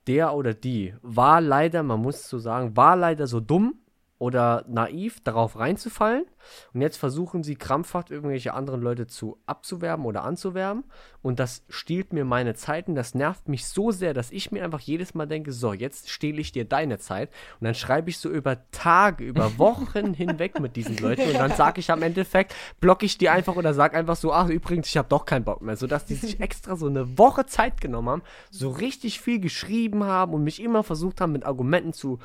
der oder die war leider, man muss so sagen, war leider so dumm, oder naiv darauf reinzufallen. Und jetzt versuchen sie krampfhaft irgendwelche anderen Leute zu abzuwerben oder anzuwerben. Und das stiehlt mir meine Zeiten. Das nervt mich so sehr, dass ich mir einfach jedes Mal denke, so, jetzt stehle ich dir deine Zeit. Und dann schreibe ich so über Tage, über Wochen hinweg mit diesen Leuten. Und dann sage ich am Endeffekt, blocke ich die einfach oder sage einfach so, ach übrigens, ich habe doch keinen Bock mehr. Sodass die sich extra so eine Woche Zeit genommen haben, so richtig viel geschrieben haben und mich immer versucht haben, mit Argumenten zu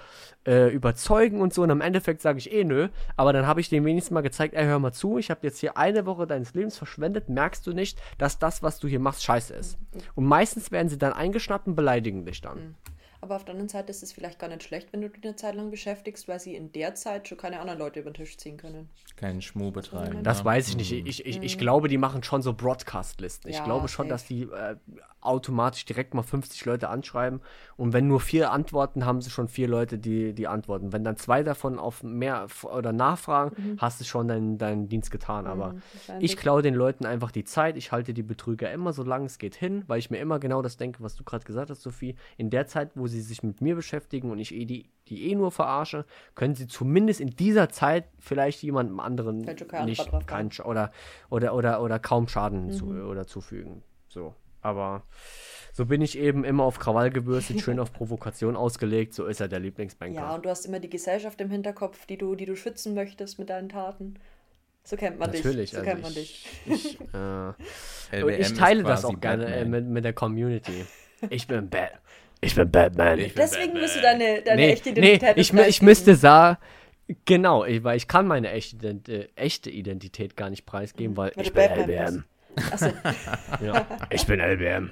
äh, überzeugen und so. Und am Endeffekt sage ich eh nö. Aber dann habe ich dem wenigstens mal gezeigt, ey, hör mal zu, ich habe jetzt hier eine Woche deines Lebens verschwendet. Merkst du nicht, dass das, was du hier machst, scheiße ist? Und meistens werden sie dann eingeschnappt und beleidigen dich dann. Mhm. Aber auf der anderen Seite ist es vielleicht gar nicht schlecht, wenn du dich eine Zeit lang beschäftigst, weil sie in der Zeit schon keine anderen Leute über den Tisch ziehen können. Keinen Schmuh betreiben. Das weiß ich nicht. Ich, ich, ich, mhm. glaube, die machen schon so Broadcast-Listen. Ich ja, glaube schon, safe. dass die äh, automatisch direkt mal 50 Leute anschreiben. Und wenn nur vier antworten, haben sie schon vier Leute, die, die antworten. Wenn dann zwei davon auf mehr oder nachfragen, mhm. hast du schon deinen, deinen Dienst getan. Mhm, Aber ich klaue den Leuten einfach die Zeit. Ich halte die Betrüger immer so lange es geht hin, weil ich mir immer genau das denke, was du gerade gesagt hast, Sophie. In der Zeit, wo sie sich mit mir beschäftigen und ich eh die, die eh nur verarsche, können sie zumindest in dieser Zeit vielleicht jemandem anderen nicht kein, oder, oder, oder, oder kaum Schaden mhm. zu, oder zufügen. So. Aber so bin ich eben immer auf Krawall gebürstet, schön auf Provokation ausgelegt. So ist er der Lieblingsbanker. Ja, und du hast immer die Gesellschaft im Hinterkopf, die du, die du schützen möchtest mit deinen Taten. So kennt man Natürlich, dich. So also kennt man dich. Ich, äh, und ich teile das auch gerne äh, mit, mit der Community. Ich bin bad. Ich bin Batman. Ich bin Deswegen Batman. musst du deine, deine nee, echte Identität nee, ich, ich müsste sagen, genau, ich, weil ich kann meine echte, äh, echte Identität gar nicht preisgeben, weil, weil ich bin LBM. Achso. ja, ich bin LBM.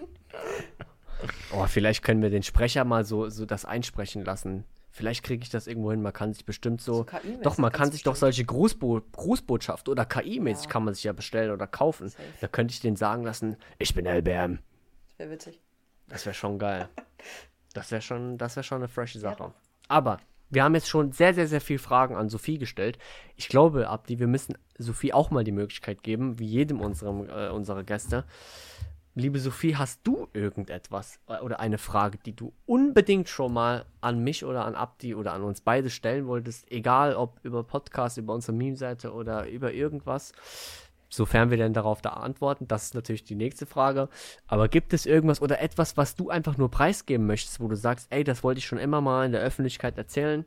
Oh, vielleicht können wir den Sprecher mal so, so das einsprechen lassen. Vielleicht kriege ich das irgendwo hin. Man kann sich bestimmt so. so doch, man kann sich bestimmt. doch solche Grußbo Grußbotschaft oder KI-mäßig ja. kann man sich ja bestellen oder kaufen. Safe. Da könnte ich den sagen lassen: Ich bin LBM. Das wäre witzig. Das wäre schon geil. Das wäre schon, das wär schon eine frische Sache. Ja. Aber wir haben jetzt schon sehr, sehr, sehr viele Fragen an Sophie gestellt. Ich glaube, Abdi, wir müssen Sophie auch mal die Möglichkeit geben, wie jedem unserem, äh, unserer Gäste. Liebe Sophie, hast du irgendetwas äh, oder eine Frage, die du unbedingt schon mal an mich oder an Abdi oder an uns beide stellen wolltest? Egal ob über Podcast, über unsere Meme-Seite oder über irgendwas. Sofern wir denn darauf da antworten, das ist natürlich die nächste Frage. Aber gibt es irgendwas oder etwas, was du einfach nur preisgeben möchtest, wo du sagst, ey, das wollte ich schon immer mal in der Öffentlichkeit erzählen?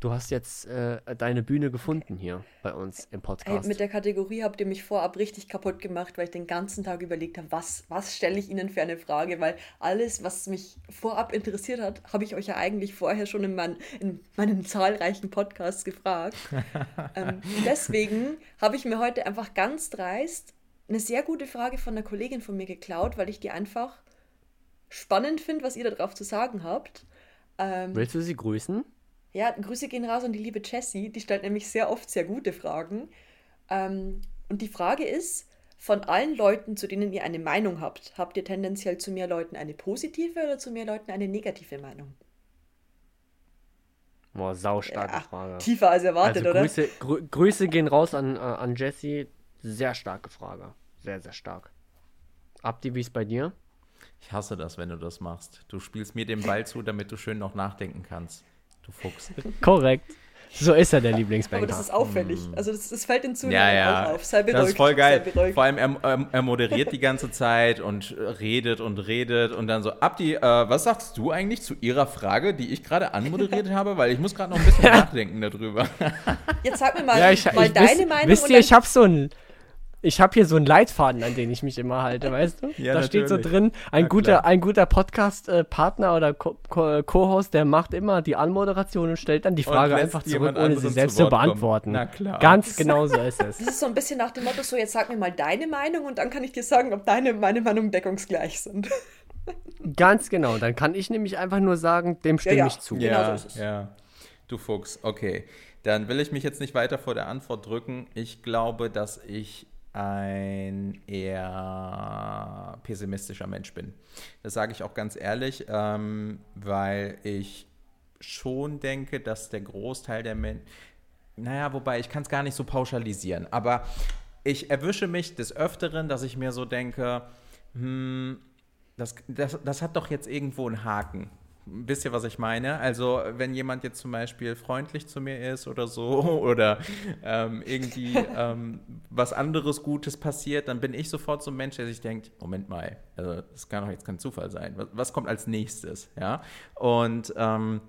Du hast jetzt äh, deine Bühne gefunden hier bei uns im Podcast. Ey, mit der Kategorie habt ihr mich vorab richtig kaputt gemacht, weil ich den ganzen Tag überlegt habe, was, was stelle ich Ihnen für eine Frage, weil alles, was mich vorab interessiert hat, habe ich euch ja eigentlich vorher schon in, mein, in meinen zahlreichen Podcasts gefragt. ähm, deswegen habe ich mir heute einfach ganz dreist eine sehr gute Frage von einer Kollegin von mir geklaut, weil ich die einfach spannend finde, was ihr darauf zu sagen habt. Ähm, Willst du sie grüßen? Ja, Grüße gehen raus an die liebe Jessie. Die stellt nämlich sehr oft sehr gute Fragen. Ähm, und die Frage ist, von allen Leuten, zu denen ihr eine Meinung habt, habt ihr tendenziell zu mehr Leuten eine positive oder zu mehr Leuten eine negative Meinung? Boah, saustarke ja, Frage. Tiefer als erwartet, also, Grüße, oder? Grü Grüße gehen raus an, äh, an Jessie. Sehr starke Frage. Sehr, sehr stark. Abdi, wie ist bei dir? Ich hasse das, wenn du das machst. Du spielst mir den Ball zu, damit du schön noch nachdenken kannst. Du Fuchs. Korrekt. So ist er der Lieblingsbanker. Aber das ist auffällig. Hm. Also das, das fällt den Zuhörern ja, ja. auch auf. Sei beruhigt. Das ist voll geil. Vor allem er, er, moderiert die ganze Zeit und redet und redet und dann so, Abdi, äh, was sagst du eigentlich zu Ihrer Frage, die ich gerade anmoderiert habe? Weil ich muss gerade noch ein bisschen nachdenken darüber. Jetzt sag mir mal, ja, ich, mal ich, deine wisst, Meinung. Wisst ihr, ich habe so ein ich habe hier so einen Leitfaden, an den ich mich immer halte, weißt du? Ja, da natürlich. steht so drin, ein ja, guter, ein guter Podcast-Partner oder Co-Host, der macht immer die Anmoderation und stellt dann die Frage einfach zurück, ohne sie selbst zu, zu beantworten. Na klar. Ganz genau so ist es. Das ist so ein bisschen nach dem Motto, so jetzt sag mir mal deine Meinung und dann kann ich dir sagen, ob deine meine Meinung deckungsgleich sind. Ganz genau. Dann kann ich nämlich einfach nur sagen, dem stimme ja, ich zu. Genau ja, so ja. Du Fuchs, okay. Dann will ich mich jetzt nicht weiter vor der Antwort drücken. Ich glaube, dass ich ein eher pessimistischer Mensch bin. Das sage ich auch ganz ehrlich, ähm, weil ich schon denke, dass der Großteil der Menschen, naja, wobei ich kann es gar nicht so pauschalisieren, aber ich erwische mich des Öfteren, dass ich mir so denke, hm, das, das, das hat doch jetzt irgendwo einen Haken. Wisst ihr, was ich meine? Also, wenn jemand jetzt zum Beispiel freundlich zu mir ist oder so oder ähm, irgendwie ähm, was anderes Gutes passiert, dann bin ich sofort so ein Mensch, der sich denkt: Moment mal, also das kann doch jetzt kein Zufall sein. Was, was kommt als nächstes? Ja. Und ähm,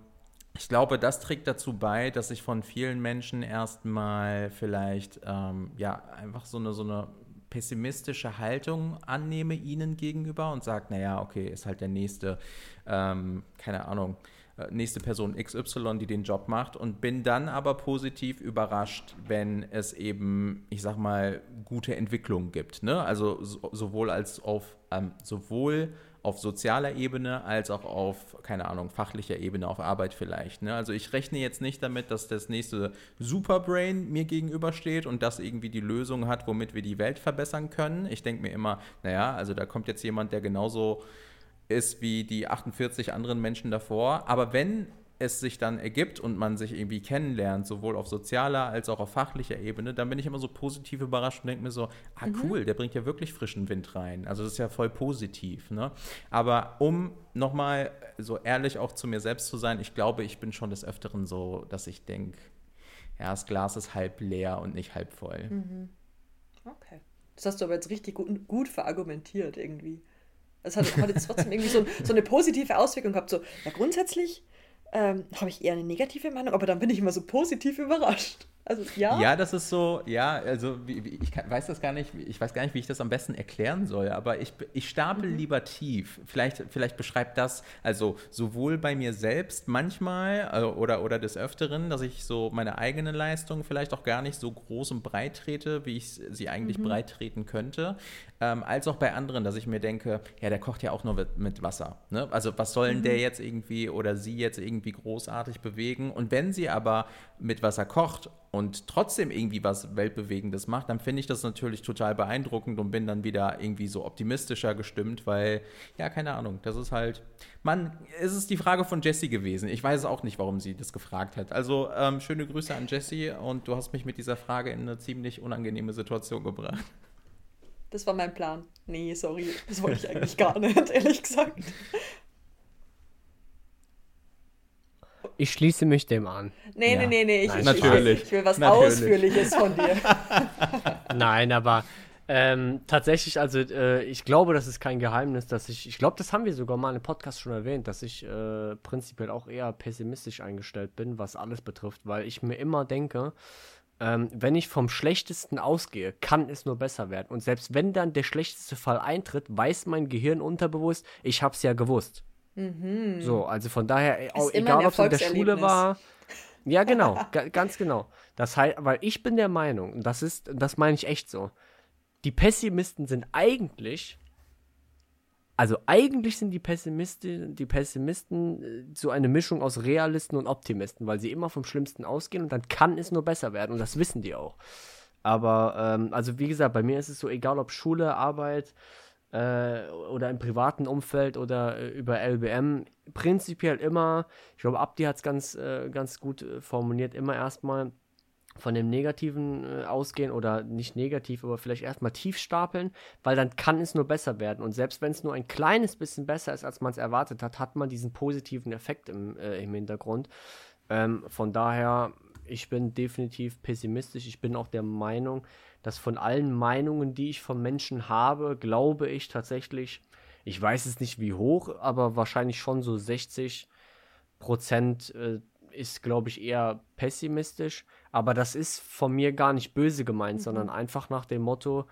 ich glaube, das trägt dazu bei, dass ich von vielen Menschen erstmal vielleicht ähm, ja einfach so eine, so eine pessimistische Haltung annehme ihnen gegenüber und sage, naja, okay, ist halt der nächste, ähm, keine Ahnung, äh, nächste Person XY, die den Job macht und bin dann aber positiv überrascht, wenn es eben, ich sag mal, gute Entwicklungen gibt. Ne? Also so, sowohl als auf ähm, sowohl auf sozialer Ebene als auch auf, keine Ahnung, fachlicher Ebene, auf Arbeit vielleicht. Ne? Also ich rechne jetzt nicht damit, dass das nächste Superbrain mir gegenübersteht und das irgendwie die Lösung hat, womit wir die Welt verbessern können. Ich denke mir immer, naja, also da kommt jetzt jemand, der genauso ist wie die 48 anderen Menschen davor. Aber wenn es sich dann ergibt und man sich irgendwie kennenlernt, sowohl auf sozialer als auch auf fachlicher Ebene, dann bin ich immer so positiv überrascht und denke mir so, ah mhm. cool, der bringt ja wirklich frischen Wind rein. Also das ist ja voll positiv. Ne? Aber um nochmal so ehrlich auch zu mir selbst zu sein, ich glaube, ich bin schon des Öfteren so, dass ich denke, ja, das Glas ist halb leer und nicht halb voll. Mhm. Okay. Das hast du aber jetzt richtig gut, gut verargumentiert irgendwie. Es hat, hat jetzt trotzdem irgendwie so, so eine positive Auswirkung gehabt. So, ja, grundsätzlich ähm, habe ich eher eine negative Meinung, aber dann bin ich immer so positiv überrascht. Also ja. Ja, das ist so, ja, also wie, wie, ich kann, weiß das gar nicht, ich weiß gar nicht, wie ich das am besten erklären soll, aber ich, ich stapel mhm. lieber tief. Vielleicht, vielleicht beschreibt das, also sowohl bei mir selbst manchmal äh, oder, oder des Öfteren, dass ich so meine eigene Leistung vielleicht auch gar nicht so groß und breit trete, wie ich sie eigentlich mhm. breit treten könnte, ähm, als auch bei anderen, dass ich mir denke, ja, der kocht ja auch nur mit, mit Wasser. Ne? Also was sollen mhm. der jetzt irgendwie oder sie jetzt irgendwie großartig bewegen? Und wenn sie aber mit Wasser kocht, und trotzdem irgendwie was Weltbewegendes macht, dann finde ich das natürlich total beeindruckend und bin dann wieder irgendwie so optimistischer gestimmt, weil, ja, keine Ahnung, das ist halt, man, es ist die Frage von Jessie gewesen. Ich weiß auch nicht, warum sie das gefragt hat. Also, ähm, schöne Grüße an Jessie und du hast mich mit dieser Frage in eine ziemlich unangenehme Situation gebracht. Das war mein Plan. Nee, sorry, das wollte ich eigentlich gar nicht, ehrlich gesagt. Ich schließe mich dem an. Nee, Ja. nee, nee, nee. Ich, Nein, ich, natürlich. Ich will was Natürlich. Ausführliches von dir. Nein, aber ähm, tatsächlich, also äh, ich glaube, das ist kein Geheimnis, dass ich, ich glaube, das haben wir sogar mal im Podcast schon erwähnt, dass ich äh, prinzipiell auch eher pessimistisch eingestellt bin, was alles betrifft, weil ich mir immer denke, ähm, wenn ich vom Schlechtesten ausgehe, kann es nur besser werden. Und selbst wenn dann der schlechteste Fall eintritt, weiß mein Gehirn unterbewusst, ich hab's ja gewusst. So, also von daher, äh, auch, egal ob es in der Schule war. Ja, genau, ga, ganz genau. Das heißt, weil ich bin der Meinung, und das ist, das meine ich echt so, die Pessimisten sind eigentlich, also eigentlich sind die Pessimisten, die Pessimisten äh, so eine Mischung aus Realisten und Optimisten, weil sie immer vom Schlimmsten ausgehen und dann kann es nur besser werden und das wissen die auch. Aber, ähm, also wie gesagt, bei mir ist es so, egal ob Schule, Arbeit äh, oder im privaten Umfeld oder äh, über LBM, prinzipiell immer, ich glaube, Abdi hat es ganz, äh, ganz gut äh, formuliert, immer erstmal von dem Negativen äh, ausgehen oder nicht negativ, aber vielleicht erstmal tief stapeln, weil dann kann es nur besser werden. Und selbst wenn es nur ein kleines bisschen besser ist, als man es erwartet hat, hat man diesen positiven Effekt im, äh, im Hintergrund. Ähm, von daher, ich bin definitiv pessimistisch. Ich bin auch der Meinung, dass von allen Meinungen, die ich von Menschen habe, glaube ich tatsächlich, ich weiß es nicht wie hoch, aber wahrscheinlich schon so 60 Prozent äh, ist, glaube ich, eher pessimistisch. Aber das ist von mir gar nicht böse gemeint, sondern einfach nach dem Motto,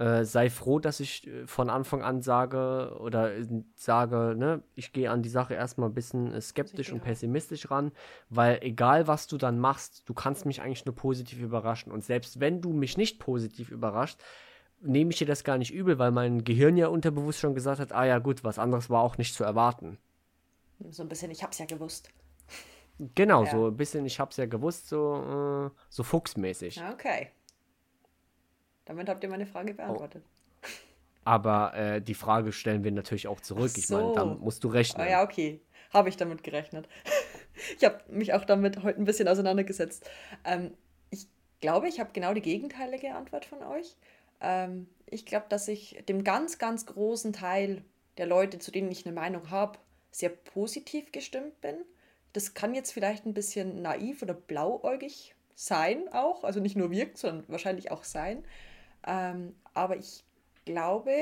äh, sei froh, dass ich äh, von Anfang an sage oder äh, sage, ne, ich gehe an die Sache erstmal ein bisschen äh, skeptisch und pessimistisch ran, weil egal was du dann machst, du kannst mich eigentlich nur positiv überraschen. Und selbst wenn du mich nicht positiv überrascht, nehme ich dir das gar nicht übel, weil mein Gehirn ja unterbewusst schon gesagt hat, ah ja gut, was anderes war auch nicht zu erwarten. So ein bisschen, ich hab's ja gewusst. Genau, Ja. so ein bisschen, ich hab's ja gewusst, so, äh, so fuchsmäßig. Okay. Damit habt ihr meine Frage beantwortet. Aber äh, die Frage stellen wir natürlich auch zurück. Ach Ich meine, so. da musst du rechnen. Ah ja, okay. Habe ich damit gerechnet. ich habe mich auch damit heute ein bisschen auseinandergesetzt. Ähm, ich glaube, ich habe genau die gegenteilige Antwort von euch. Ähm, ich glaube, dass ich dem ganz, ganz großen Teil der Leute, zu denen ich eine Meinung habe, sehr positiv gestimmt bin. Das kann jetzt vielleicht ein bisschen naiv oder blauäugig sein auch. Also nicht nur wirkt, sondern wahrscheinlich auch sein. Ähm, aber ich glaube,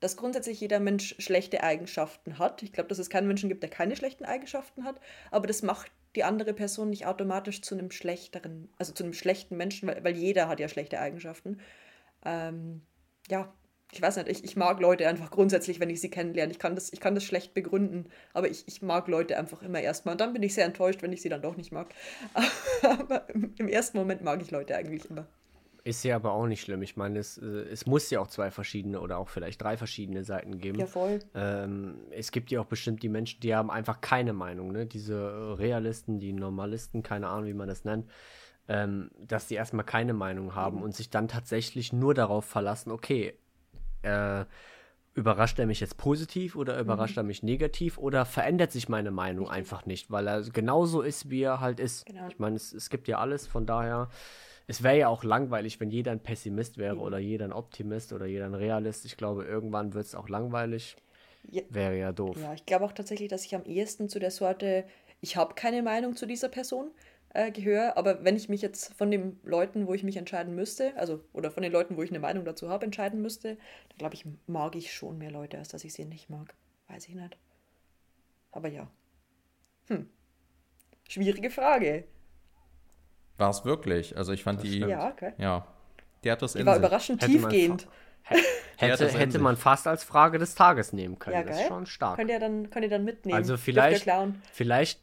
dass grundsätzlich jeder Mensch schlechte Eigenschaften hat. Ich glaube, dass es keinen Menschen gibt, der keine schlechten Eigenschaften hat, aber das macht die andere Person nicht automatisch zu einem schlechteren, also zu einem schlechten Menschen, weil, weil jeder hat ja schlechte Eigenschaften. Ähm, ja, ich weiß nicht, ich, ich mag Leute einfach grundsätzlich, wenn ich sie kennenlerne. Ich kann das, ich kann das schlecht begründen, aber ich, ich mag Leute einfach immer erstmal. Und dann bin ich sehr enttäuscht, wenn ich sie dann doch nicht mag. Aber im, im ersten Moment mag ich Leute eigentlich immer. Ist ja aber auch nicht schlimm. Ich meine, es, äh, es muss ja auch zwei verschiedene oder auch vielleicht drei verschiedene Seiten geben. Ja, voll. Ähm, es gibt ja auch bestimmt die Menschen, die haben einfach keine Meinung, ne? Diese äh, Realisten, die Normalisten, keine Ahnung, wie man das nennt, ähm, dass die erstmal keine Meinung haben und sich dann tatsächlich nur darauf verlassen, okay, äh, überrascht er mich jetzt positiv oder überrascht er mich negativ oder verändert sich meine Meinung einfach nicht, weil er genauso ist, wie er halt ist. Genau. Ich meine, es, es gibt ja alles, von daher, es wäre ja auch langweilig, wenn jeder ein Pessimist wäre oder jeder ein Optimist oder jeder ein Realist. Ich glaube, irgendwann wird es auch langweilig. Ja. Wäre ja doof. Ja, ich glaube auch tatsächlich, dass ich am ehesten zu der Sorte, ich habe keine Meinung zu dieser Person äh, gehöre, aber wenn ich mich jetzt von den Leuten, wo ich mich entscheiden müsste, also oder von den Leuten, wo ich eine Meinung dazu habe, entscheiden müsste, dann glaube ich, mag ich schon mehr Leute, als dass ich sie nicht mag. Weiß ich nicht. Aber ja. Hm. Schwierige Frage. War es wirklich? Also ich fand die, stimmt. Ja, okay. ja, die hat das Die in war sich. überraschend Hätte tiefgehend. Hätte, das hätte sich. man fast als Frage des Tages nehmen können. Ja, das geil. ist schon stark. Könnt ihr dann, könnt ihr dann mitnehmen. Also vielleicht, klauen. vielleicht,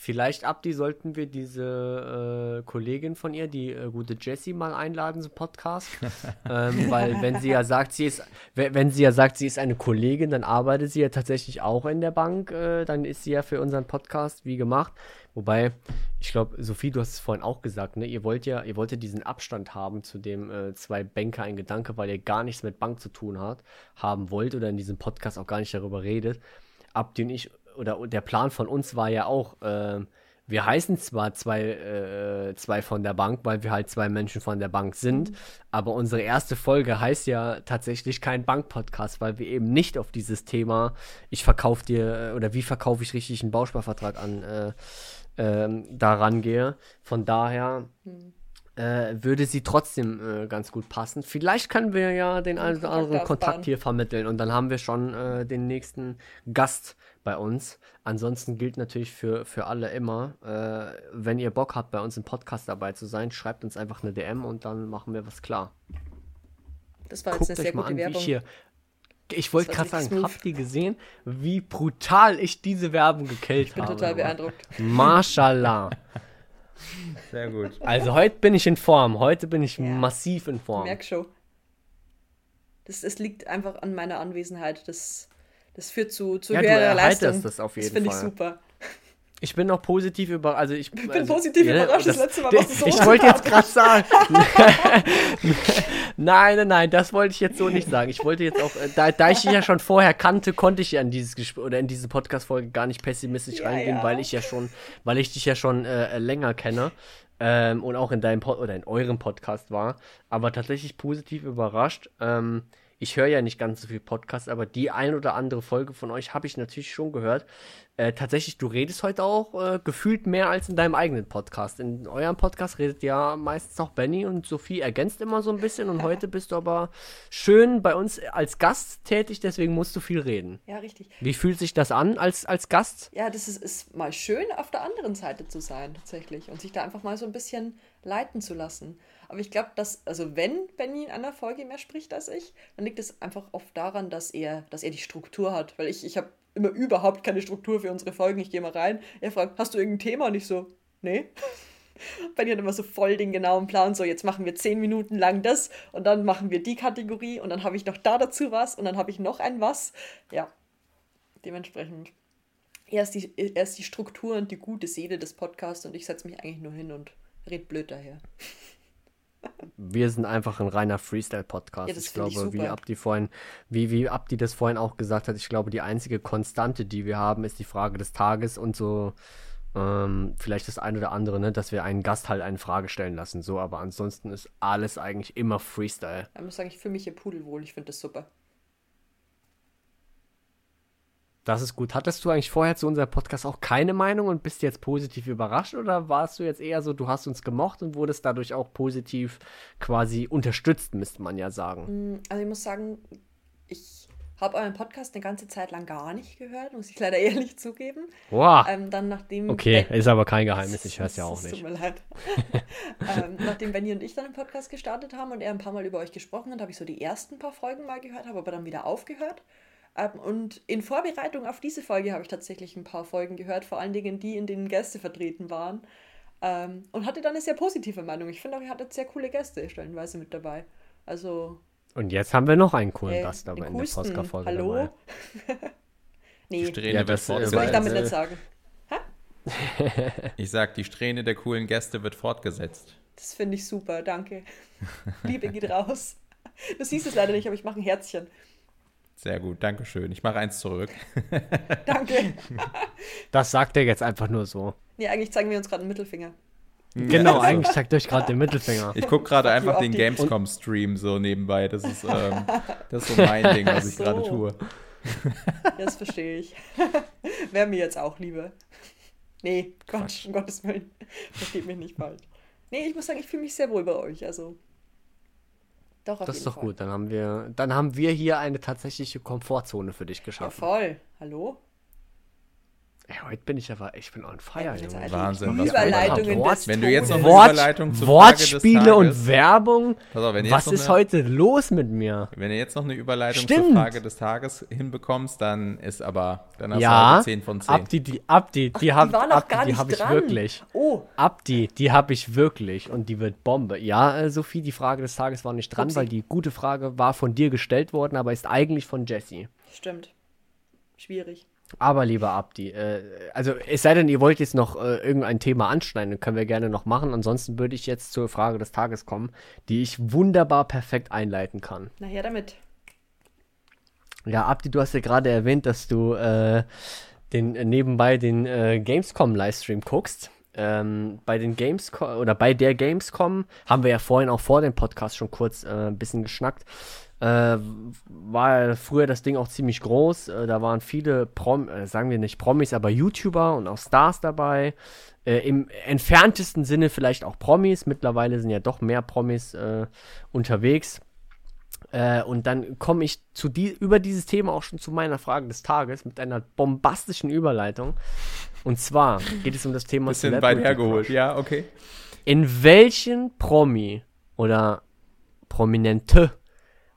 Vielleicht, Abdi, sollten wir diese äh, Kollegin von ihr, die äh, gute Jessie, mal einladen zum Podcast. ähm, weil wenn sie ja sagt, sie ist, wenn sie ja sagt, sie ist eine Kollegin, dann arbeitet sie ja tatsächlich auch in der Bank. Äh, dann ist sie ja für unseren Podcast wie gemacht. Wobei, ich glaube, Sophie, du hast es vorhin auch gesagt, ne? Ihr wollt ja, ihr wolltet diesen Abstand haben zu dem äh, zwei Banker ein Gedanke, weil ihr gar nichts mit Bank zu tun hat, haben wollt oder in diesem Podcast auch gar nicht darüber redet. Abdi und ich oder der Plan von uns war ja auch, äh, wir heißen zwar zwei, äh, zwei von der Bank, weil wir halt zwei Menschen von der Bank sind, mhm. aber unsere erste Folge heißt ja tatsächlich kein Bank-Podcast, weil wir eben nicht auf dieses Thema, ich verkaufe dir oder wie verkaufe ich richtig einen Bausparvertrag an, äh, äh, da rangehe. Von daher. Mhm äh, würde sie trotzdem äh, ganz gut passen. Vielleicht können wir ja den einen oder anderen Kontakt hier vermitteln und dann haben wir schon äh, den nächsten Gast bei uns. Ansonsten gilt natürlich für, für alle immer, äh, wenn ihr Bock habt, bei uns im Podcast dabei zu sein, schreibt uns einfach eine DM und dann machen wir was klar. Das war jetzt Guckt eine sehr gute an, Werbung. Ich, hier, ich wollte gerade sagen, smooth. habt ihr gesehen, wie brutal ich diese Werbung gekillt habe? Ich bin total beeindruckt. Mashallah. Sehr gut. Also heute bin ich in Form. Heute bin ich ja. massiv in Form. Merk schon. Das, das liegt einfach an meiner Anwesenheit. Das, das führt zu, zu ja, höherer du Leistung. das auf jeden das finde ich super. Ich bin auch positiv über, also ich, ich bin also, positiv ja, überrascht. Das, das, letzte Mal warst du so Ich wollte jetzt gerade sagen. nein, nein, nein, das wollte ich jetzt so nicht sagen. Ich wollte jetzt auch, äh, da, da ich dich ja schon vorher kannte, konnte ich ja in dieses Gespräch oder in diese Podcast-Folge gar nicht pessimistisch ja, reingehen, ja. weil ich ja schon, weil ich dich ja schon äh, länger kenne. Ähm, und auch in deinem Pod oder in eurem Podcast war, aber tatsächlich positiv überrascht. Ähm, ich höre ja nicht ganz so viel Podcasts, aber die ein oder andere Folge von euch habe ich natürlich schon gehört. Äh, tatsächlich, du redest heute auch äh, gefühlt mehr als in deinem eigenen Podcast. In eurem Podcast redet ja meistens auch Benny und Sophie ergänzt immer so ein bisschen und heute bist du aber schön bei uns als Gast tätig, deswegen musst du viel reden. Ja, richtig. Wie fühlt sich das an als, als Gast? Ja, das ist, ist mal schön, auf der anderen Seite zu sein, tatsächlich. Und sich da einfach mal so ein bisschen leiten zu lassen. Aber ich glaube, dass, also wenn Benny in einer Folge mehr spricht als ich, dann liegt es einfach oft daran, dass er, dass er die Struktur hat. Weil ich, ich habe immer überhaupt keine Struktur für unsere Folgen. Ich gehe mal rein. Er fragt, hast du irgendein Thema? Und ich so, nee. Benny hat immer so voll den genauen Plan, so jetzt machen wir zehn Minuten lang das und dann machen wir die Kategorie und dann habe ich noch da dazu was und dann habe ich noch ein was. Ja, dementsprechend. Er ist, die, er ist die Struktur und die gute Seele des Podcasts und ich setze mich eigentlich nur hin und red blöd daher. Wir sind einfach ein reiner Freestyle-Podcast. Ja, ich glaube, ich wie Abdi vorhin, wie, wie Abdi das vorhin auch gesagt hat, ich glaube, die einzige Konstante, die wir haben, ist die Frage des Tages und so ähm, vielleicht das eine oder andere, ne, dass wir einen Gast halt eine Frage stellen lassen. So, aber ansonsten ist alles eigentlich immer Freestyle. Ich muss sagen, ich fühle mich hier pudelwohl, ich finde das super. Das ist gut. Hattest du eigentlich vorher zu unserem Podcast auch keine Meinung und bist jetzt positiv überrascht oder warst du jetzt eher so, du hast uns gemocht und wurdest dadurch auch positiv quasi unterstützt, müsste man ja sagen? Mm, also ich muss sagen, ich habe euren Podcast eine ganze Zeit lang gar nicht gehört, muss ich leider ehrlich zugeben. Wow. Ähm, dann nachdem okay, ben ist aber kein Geheimnis, ich höre es ja auch nicht. Tut mir leid. ähm, nachdem Benny und ich dann den Podcast gestartet haben und er ein paar Mal über euch gesprochen hat, habe ich so die ersten paar Folgen mal gehört, habe aber dann wieder aufgehört. Ähm, und in Vorbereitung auf diese Folge habe ich tatsächlich ein paar Folgen gehört, vor allen Dingen die, in denen Gäste vertreten waren. Ähm, und hatte dann eine sehr positive Meinung. Ich finde auch, ihr hattet sehr coole Gäste stellenweise mit dabei. Also. Und jetzt haben wir noch einen coolen äh, Gast dabei in der Postka-Folge. Hallo? nee, ja, das will ich damit nicht sagen. ich sag, die Strähne der coolen Gäste wird fortgesetzt. Das finde ich super, danke. Liebe geht raus. Du siehst es leider nicht, aber ich mache ein Herzchen. Sehr gut, danke schön. Ich mache eins zurück. danke. Das sagt er jetzt einfach nur so. Nee, eigentlich zeigen wir uns gerade einen Mittelfinger. Genau, eigentlich zeigt euch gerade den Mittelfinger. Ich gucke gerade einfach den Gamescom-Stream so nebenbei. Das ist, ähm, das ist so mein Ding, was ich so. gerade tue. Das verstehe ich. Wäre mir jetzt auch lieber. Nee, Quatsch, um Gottes Willen. Versteht mich nicht falsch. Nee, ich muss sagen, ich fühle mich sehr wohl bei euch. Also, doch, das ist doch Fall. gut. Dann haben, wir, dann haben wir hier eine tatsächliche Komfortzone für dich geschaffen. Ja, voll. Hallo? Ey, heute bin ich aber, ich bin on fire, Ja, Wahnsinn, was Überleitungen Wort- Wenn du jetzt noch. Wort, Überleitung zur Frage des Wortspiele und Tages- Werbung. Pass auf, Was ist eine- heute los mit mir? Wenn ihr jetzt noch eine Überleitung zur Stimmt. Frage des Tages hinbekommst, dann ist aber, dann hast du Ja, heute 10 von 10. Abdi, die, Abdi, die, hab, Die war noch Abdi, gar die nicht habe ich dran. wirklich. Oh, Abdi, die habe ich wirklich und die wird Bombe. Ja, äh, Sophie, die Frage des Tages war nicht dran, Upsi. weil die gute Frage war von dir gestellt worden, aber ist eigentlich von Jessie. stimmt. Schwierig. Aber lieber Abdi, äh, also es sei denn, ihr wollt jetzt noch äh, irgendein Thema anschneiden, dann können wir gerne noch machen. Ansonsten würde ich jetzt zur Frage des Tages kommen, die ich wunderbar perfekt einleiten kann. Nachher damit. Ja, Abdi, du hast ja gerade erwähnt, dass du äh, den, äh, nebenbei den äh, Gamescom-Livestream guckst. Ähm, bei den Gamescom oder bei der Gamescom haben wir ja vorhin auch vor dem Podcast schon kurz äh, ein bisschen geschnackt. Äh, war früher das Ding auch ziemlich groß. Äh, da waren viele Prom äh, sagen wir nicht Promis, aber YouTuber und auch Stars dabei. Äh, Im entferntesten Sinne vielleicht auch Promis. Mittlerweile sind ja doch mehr Promis äh, unterwegs. Äh, und dann komme ich zu die, über dieses Thema auch schon zu meiner Frage des Tages mit einer bombastischen Überleitung. Und zwar geht es um das Thema Bisschen weit Celebrity hergeholt. Crush. Ja, okay. In welchen Promi oder Prominente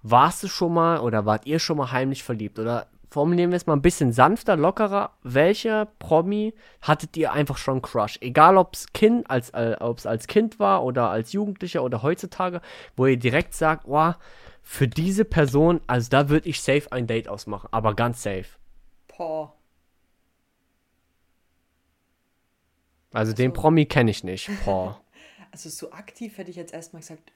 warst du schon mal oder wart ihr schon mal heimlich verliebt? Oder formulieren wir es mal ein bisschen sanfter, lockerer. Welcher Promi hattet ihr einfach schon Crush? Egal, ob es kind, als, äh, ob's als Kind war oder als Jugendlicher oder heutzutage, wo ihr direkt sagt, oh, für diese Person, also da würde ich safe ein Date ausmachen, aber ganz safe. Boah. Also den Promi kenne ich nicht. Boah. Also so aktiv hätte ich jetzt erstmal gesagt,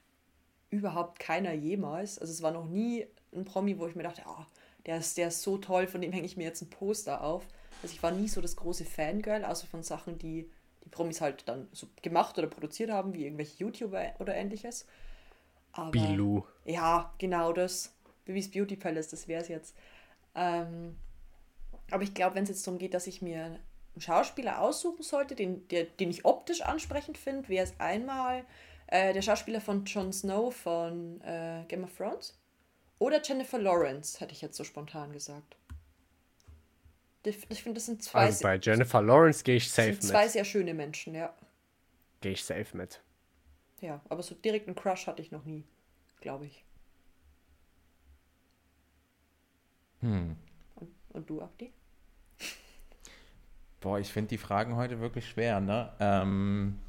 überhaupt keiner jemals. Also es war noch nie ein Promi, wo ich mir dachte, ah, der ist, der ist so toll, von dem hänge ich mir jetzt ein Poster auf. Also ich war nie so das große Fangirl, außer von Sachen, die die Promis halt dann so gemacht oder produziert haben, wie irgendwelche YouTuber oder ähnliches. Aber, Bilou. Ja, genau das. Bibis Beauty Palace, das wäre es jetzt. Ähm, aber ich glaube, wenn es jetzt darum geht, dass ich mir einen Schauspieler aussuchen sollte, den, der, den ich optisch ansprechend finde, wäre es einmal äh, der Schauspieler von Jon Snow von äh, Game of Thrones oder Jennifer Lawrence, hätte ich jetzt so spontan gesagt. Ich, ich finde, das sind zwei, Also bei Jennifer Lawrence gehe ich das safe sind zwei mit. sehr schöne Menschen, ja. Gehe ich safe mit. Ja, aber so direkt einen Crush hatte ich noch nie, glaube ich. Hm. Und, und du, Abdi? Boah, ich finde die Fragen heute wirklich schwer, ne? Ähm,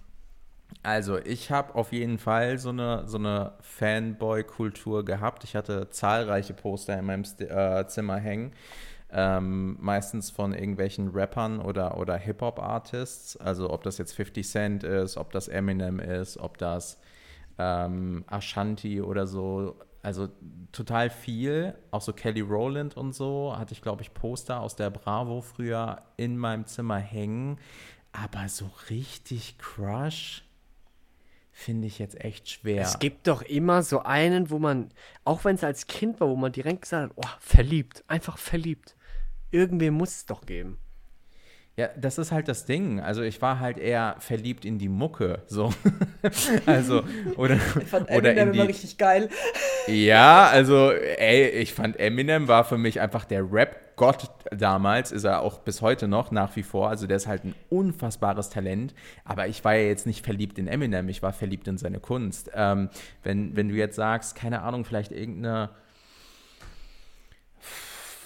also, ich habe auf jeden Fall so eine, so eine Fanboy-Kultur gehabt. Ich hatte zahlreiche Poster in meinem St äh, Zimmer hängen. Ähm, meistens von irgendwelchen Rappern oder, oder Hip-Hop-Artists. Also, ob das jetzt 50 Cent ist, ob das Eminem ist, ob das ähm, Ashanti oder so. Also total viel, auch so Kelly Rowland und so, hatte ich, glaube ich, Poster aus der Bravo früher in meinem Zimmer hängen. Aber so richtig Crush finde ich jetzt echt schwer. Es gibt doch immer so einen, wo man, auch wenn es als Kind war, wo man direkt gesagt hat, oh, verliebt, einfach verliebt. Irgendwen muss es doch geben. Ja, das ist halt das Ding. Also ich war halt eher verliebt in die Mucke, so. also, oder, Ich fand oder Eminem in die, immer richtig geil. Ja, also, ey, ich fand Eminem war für mich einfach der Rap-Gott damals, ist er auch bis heute noch nach wie vor. Also, der ist halt ein unfassbares Talent. Aber ich war ja jetzt nicht verliebt in Eminem, ich war verliebt in seine Kunst. Ähm, wenn, wenn du jetzt sagst, keine Ahnung, vielleicht irgendeine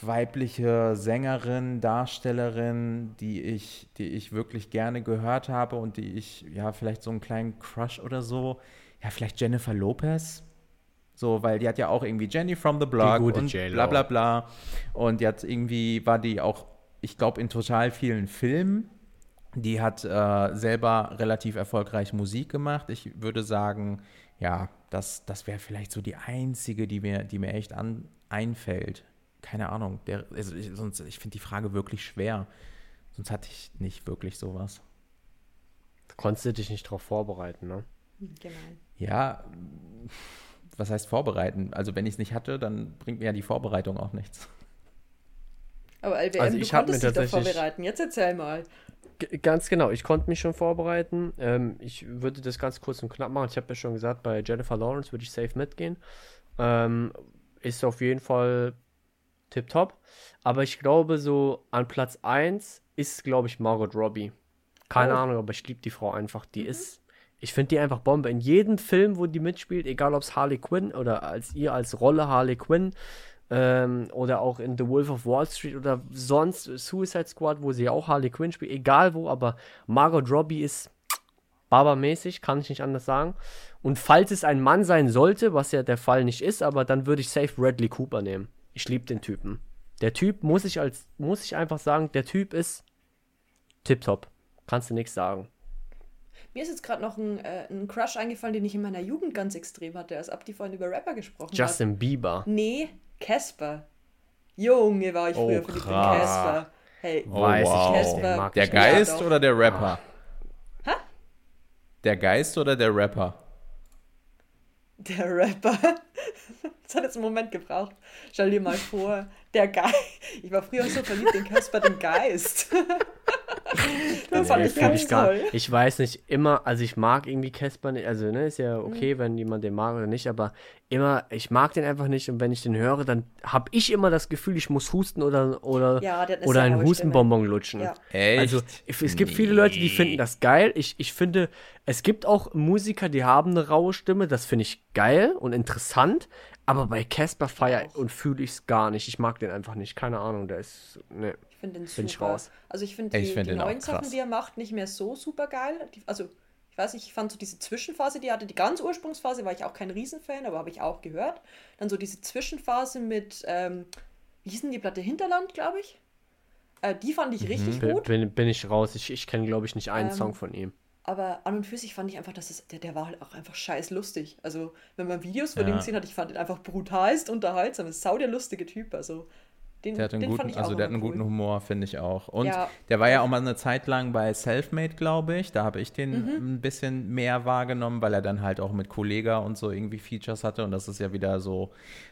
weibliche Sängerin, Darstellerin, die ich, die ich wirklich gerne gehört habe und die ich, ja, vielleicht so einen kleinen Crush oder so. Ja, vielleicht Jennifer Lopez. So, weil die hat ja auch irgendwie Jenny from the Block gute und bla bla bla. Und die hat irgendwie, war die auch, ich glaube, in total vielen Filmen. Die hat äh, selber relativ erfolgreich Musik gemacht. Ich würde sagen, ja, das, das wäre vielleicht so die einzige, die mir, die mir echt an, einfällt. Keine Ahnung. Der, also ich, sonst, ich finde die Frage wirklich schwer. Sonst hatte ich nicht wirklich sowas. Konntest du dich nicht drauf vorbereiten, ne? Genau. Ja, was heißt vorbereiten? Also wenn ich es nicht hatte, dann bringt mir ja die Vorbereitung auch nichts. Aber LWM, Also du ich mir konntest dich doch vorbereiten. Jetzt erzähl mal. Ganz genau, ich konnte mich schon vorbereiten. Ähm, ich würde das ganz kurz und knapp machen. Ich habe ja schon gesagt, bei Jennifer Lawrence würde ich safe mitgehen. Ähm, ist auf jeden Fall tipptopp. Aber ich glaube, so an Platz 1 ist, glaube ich, Margot Robbie. Keine Oh. Ahnung, aber ich liebe die Frau einfach. Die ist, ich finde die einfach Bombe. In jedem Film, wo die mitspielt, egal ob es Harley Quinn oder als ihr als Rolle Harley Quinn ähm, oder auch in The Wolf of Wall Street oder sonst Suicide Squad, wo sie auch Harley Quinn spielt, egal wo, aber Margot Robbie ist Barber-mäßig, kann ich nicht anders sagen. Und falls es ein Mann sein sollte, was ja der Fall nicht ist, aber dann würde ich safe Bradley Cooper nehmen. Ich liebe den Typen. Der Typ muss ich als, muss ich einfach sagen, der Typ ist tipptopp. Kannst du nichts sagen. Mir ist jetzt gerade noch ein, äh, ein Crush eingefallen, den ich in meiner Jugend ganz extrem hatte, als Abdi vorhin über Rapper gesprochen hat. Justin Bieber. Nee, Casper. Junge, war ich Oh, früher verliebt in. Casper. Hey, Oh, Weiß wow. ich Casper. Der. Geist doch. oder der Rapper? Hä? Der Geist oder der Rapper? Der Rapper. Das hat jetzt einen Moment gebraucht. Stell dir mal vor, der Geist. Ich war früher so verliebt in Casper den Geist. das fand Nee, ich ich, gar, toll. ich weiß nicht, immer, also ich mag irgendwie Casper nicht, also ne, ist ja Mhm. okay, wenn jemand den mag oder nicht, aber immer, ich mag den einfach nicht und wenn ich den höre, dann habe ich immer das Gefühl, ich muss husten oder, oder, Ja, oder einen Hustenbonbon lutschen. Ja. Echt? Also es gibt viele Leute, die finden das geil. Ich, ich finde, es gibt auch Musiker, die haben eine raue Stimme. Das finde ich geil und interessant. Aber bei Casper feier und fühle ich es gar nicht. Ich mag den einfach nicht. Keine Ahnung, der ist. Ne. Ich finde den super. Find ich raus. Also ich finde Ich die, find die neuen Sachen, die er macht, nicht mehr so super geil. Die, also ich weiß nicht, ich fand so diese Zwischenphase, die er hatte, die ganz Ursprungsphase, war ich auch kein Riesenfan, aber habe ich auch gehört. Dann so diese Zwischenphase mit, ähm, wie hieß denn die Platte Hinterland, glaube ich? Äh, die fand ich richtig Bin, gut. bin, bin ich raus. Ich, ich kenne, glaube ich, nicht einen Ähm, Song von ihm. Aber an und für sich fand ich einfach, dass es, der, der war halt auch einfach scheiß lustig. Also, wenn man Videos von Ja. ihm gesehen hat, ich fand ihn einfach brutalst unterhaltsam. Ist sau der lustige Typ. Also, den, Der hat einen guten, also der hat einen guten cool. Humor, finde ich auch. Und Ja. der war ja auch mal eine Zeit lang bei Selfmade, glaube ich. Da habe ich den Mhm. ein bisschen mehr wahrgenommen, weil er dann halt auch mit Kollega und so irgendwie Features hatte. Und das ist ja wieder so,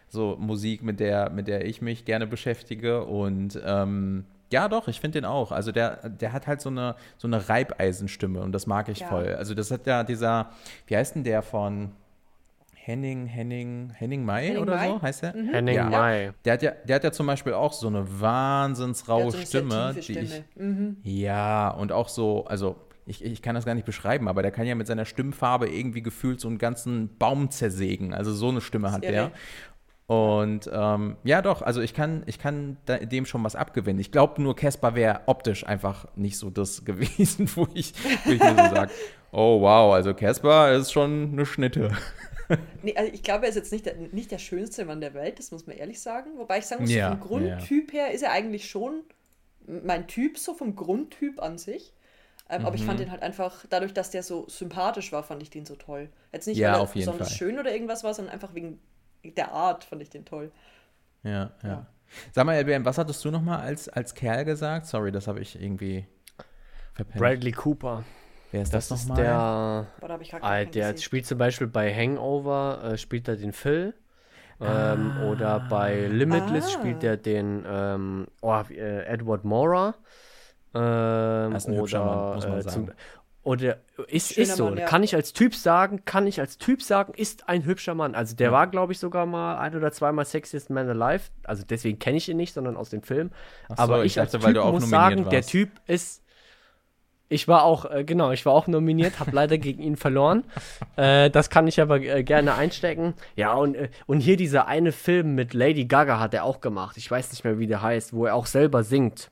so Musik, mit der, mit der ich mich gerne beschäftige. Und ähm, ja, doch, ich finde den auch. Also der, der hat halt so eine, so eine Reibeisenstimme und das mag ich Ja. voll. Also das hat ja dieser, wie heißt denn der von Henning, Henning, Henning Mai Henning oder Mai? so heißt der? Henning Ja. Mai. Der hat ja, der hat ja zum Beispiel auch so eine wahnsinns Der raue hat so eine Stimme, die ich. Mhm. ja, und auch so, also ich, ich kann das gar nicht beschreiben, aber der kann ja mit seiner Stimmfarbe irgendwie gefühlt so einen ganzen Baum zersägen. Also so eine Stimme hat der. Und ähm, ja, doch, also ich kann, ich kann da, dem schon was abgewinnen. Ich glaube nur, Casper wäre optisch einfach nicht so das gewesen, wo ich, wo ich mir so sage, oh wow, also Casper ist schon eine Schnitte. Nee, also ich glaube, er ist jetzt nicht der, nicht der schönste Mann der Welt, das muss man ehrlich sagen. Wobei ich sagen muss, Ja, vom Grundtyp her ist er eigentlich schon mein Typ, so vom Grundtyp an sich. Ähm, Aber ich Mhm. fand ihn halt einfach, dadurch, dass der so sympathisch war, fand ich den so toll. Jetzt nicht, Ja, weil er auf jeden besonders Fall. schön oder irgendwas war, sondern einfach wegen der Art fand ich den toll. Ja, ja. Ja. Sag mal, LBM, was hattest du nochmal als, als Kerl gesagt? Sorry, das habe ich irgendwie verpennt. Bradley Cooper. Wer ist das, Das ist nochmal? der. Boah, Ah, der spielt zum Beispiel bei Hangover, äh, spielt er den Phil. Ähm, Oder bei Limitless Ah. spielt er den ähm, oh, äh, Edward Mora. Ähm, Das ist ein hübscher Mann, muss man äh, sagen. oder ist, Schöner ist so, Mann, ja. kann ich als Typ sagen, kann ich als Typ sagen, ist ein hübscher Mann. Also der Ja. war, glaube ich, sogar mal ein oder zweimal Sexiest Man Alive. Also deswegen kenne ich ihn nicht, sondern aus dem Film. So, Aber ich ich, als dachte, weil Typ du auch muss sagen, der warst. Typ ist ich war auch, äh, genau, ich war auch nominiert, habe leider gegen ihn verloren. Äh, das kann ich aber äh, gerne einstecken. Ja, und, äh, und hier dieser eine Film mit Lady Gaga hat er auch gemacht. Ich weiß nicht mehr, wie der heißt, wo er auch selber singt.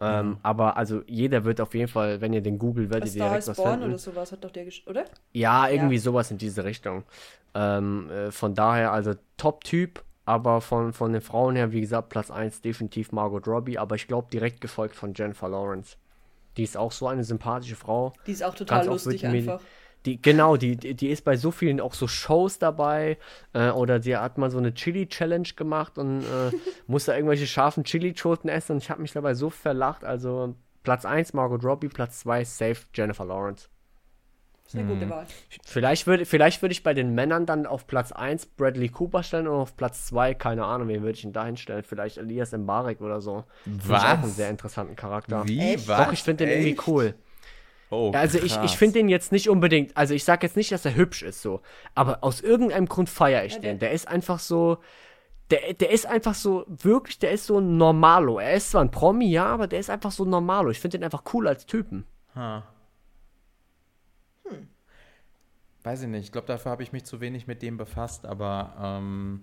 Ähm, Aber also jeder wird auf jeden Fall, wenn ihr den googelt, werdet ihr direkt was finden. oder sowas hat doch der gesch oder? Ja, irgendwie Ja. sowas in diese Richtung. Ähm, äh, von daher, also Top-Typ, aber von, von den Frauen her, wie gesagt, Platz 1 definitiv Margot Robbie, aber ich glaube direkt gefolgt von Jennifer Lawrence. Die ist auch so eine sympathische Frau. Die ist auch total Ganz lustig mir- einfach. Die, genau, die, die die ist bei so vielen auch so Shows dabei. Äh, oder die hat mal so eine Chili-Challenge gemacht und äh, musste irgendwelche scharfen Chili-Schoten essen. Und ich habe mich dabei so verlacht. Also Platz 1 Margot Robbie, Platz 2 safe Jennifer Lawrence. Ist eine Mhm. gute Wahl. Vielleicht würde vielleicht würd ich bei den Männern dann auf Platz 1 Bradley Cooper stellen und auf Platz 2, keine Ahnung, wen würde ich denn da hinstellen? Vielleicht Elias Mbarek oder so. Ich auch einen Was? sehr interessanten Charakter. Wie? Echt? Was? Doch, ich finde den irgendwie Echt? cool. Oh, Ja, Also ich, krass. ich finde den jetzt nicht unbedingt, also ich sage jetzt nicht, dass er hübsch ist so, aber aus irgendeinem Grund feiere ich Ja, den. der- Der ist einfach so, der, der ist einfach so, wirklich, der ist so ein Normalo. Er ist zwar ein Promi, ja, aber der ist einfach so ein Normalo. Ich finde den einfach cool als Typen. Ha. Weiß ich nicht. Ich glaube, dafür habe ich mich zu wenig mit dem befasst, aber ähm,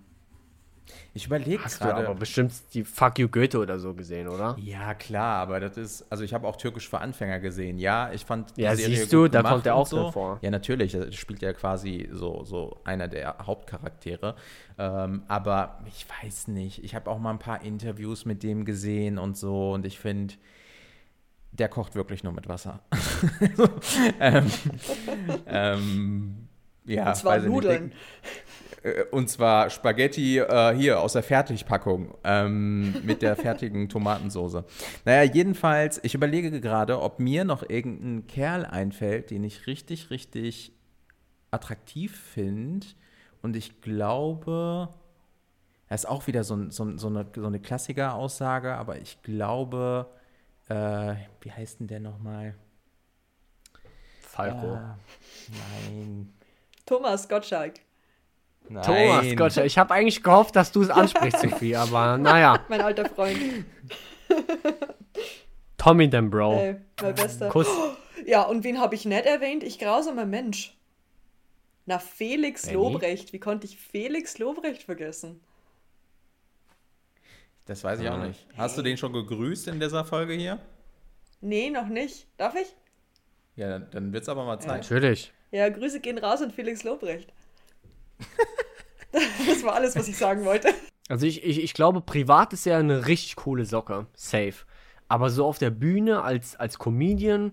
ich überlege Hast du aber gerade. bestimmt die Fuck You Goethe oder so gesehen, oder? Ja, klar, aber das ist, also ich habe auch Türkisch für Anfänger gesehen. Ja, ich fand die Ja, Serie siehst du, da kommt er auch so. vor. Ja, natürlich, er spielt ja quasi so, so einer der Hauptcharaktere. Ähm, aber ich weiß nicht, ich habe auch mal ein paar Interviews mit dem gesehen und so und ich finde, der kocht wirklich nur mit Wasser. ähm, ähm, ja, Und zwar ich nicht. Nudeln. Äh, Und zwar Spaghetti äh, hier aus der Fertigpackung ähm, mit der fertigen Tomatensoße. Naja, jedenfalls, ich überlege gerade, ob mir noch irgendein Kerl einfällt, den ich richtig, richtig attraktiv finde. Und ich glaube, das ist auch wieder so, so, so eine, so eine Klassiker-Aussage, aber ich glaube, äh, wie heißt denn der nochmal? Falco. Äh, nein. Thomas Gottschalk. nein. Thomas, Gott, ich habe eigentlich gehofft, dass du es ansprichst, Sophie, aber naja. Mein alter Freund. Tommy den Bro. Ey, mein bester. Kuss. Ja, und wen habe ich nicht erwähnt? Ich grausamer Mensch. Na, Felix Benny? Lobrecht. Wie konnte ich Felix Lobrecht vergessen? Das weiß ich auch nicht. Hast du den schon gegrüßt in dieser Folge hier? Nee, noch nicht. Darf ich? Ja, dann, dann wird es aber mal Zeit. Natürlich. Ja, Grüße gehen raus an Felix Lobrecht. das war alles, was ich sagen wollte. Also ich, ich, ich glaube, privat ist er eine richtig coole Socke. Safe. Aber so auf der Bühne als, als Comedian,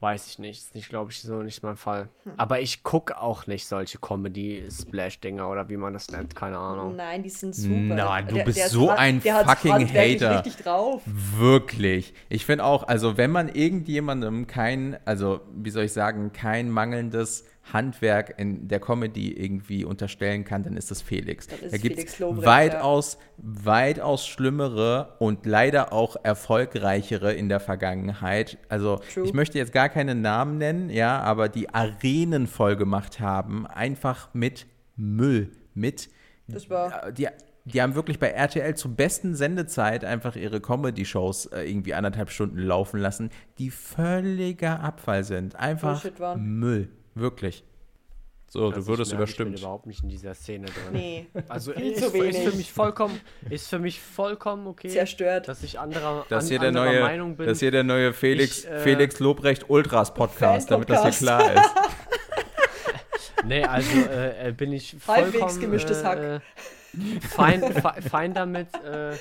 weiß ich nicht. Ist nicht, glaube ich, so nicht mein Fall. Aber ich gucke auch nicht solche Comedy-Splash-Dinger oder wie man das nennt. Keine Ahnung. Nein, die sind super. Nein, du Der- bist der so hart- ein fucking Hater. richtig drauf. Wirklich. Ich finde auch, also wenn man irgendjemandem kein, also wie soll ich sagen, kein mangelndes Handwerk in der Comedy irgendwie unterstellen kann, dann ist das Felix. Dann ist da gibt Lobrecht, weitaus, weitaus schlimmere und leider auch erfolgreichere in der Vergangenheit. Also True. ich möchte jetzt gar keine Namen nennen, ja, aber die Arenen voll gemacht haben, einfach mit Müll, mit Das war. die, die haben wirklich bei RTL zur besten Sendezeit einfach ihre Comedy-Shows äh, irgendwie anderthalb Stunden laufen lassen, die völliger Abfall sind. Einfach. Müll. Wirklich. So, Also du würdest ich merke, Ich überstimmt. bin überhaupt nicht in dieser Szene drin. Nee, Also Viel ist, zu ist wenig. für mich vollkommen, ist für mich vollkommen okay, zerstört. dass ich anderer, Das an, hier, der anderer neue, Meinung bin. das hier der neue Felix, Ich, äh, Felix Lobrecht Ultras Podcast, damit das hier klar ist. Nee, also äh, äh, bin ich Halbwegs vollkommen gemischtes äh, Hack. äh, fein, fe- fein damit. Äh,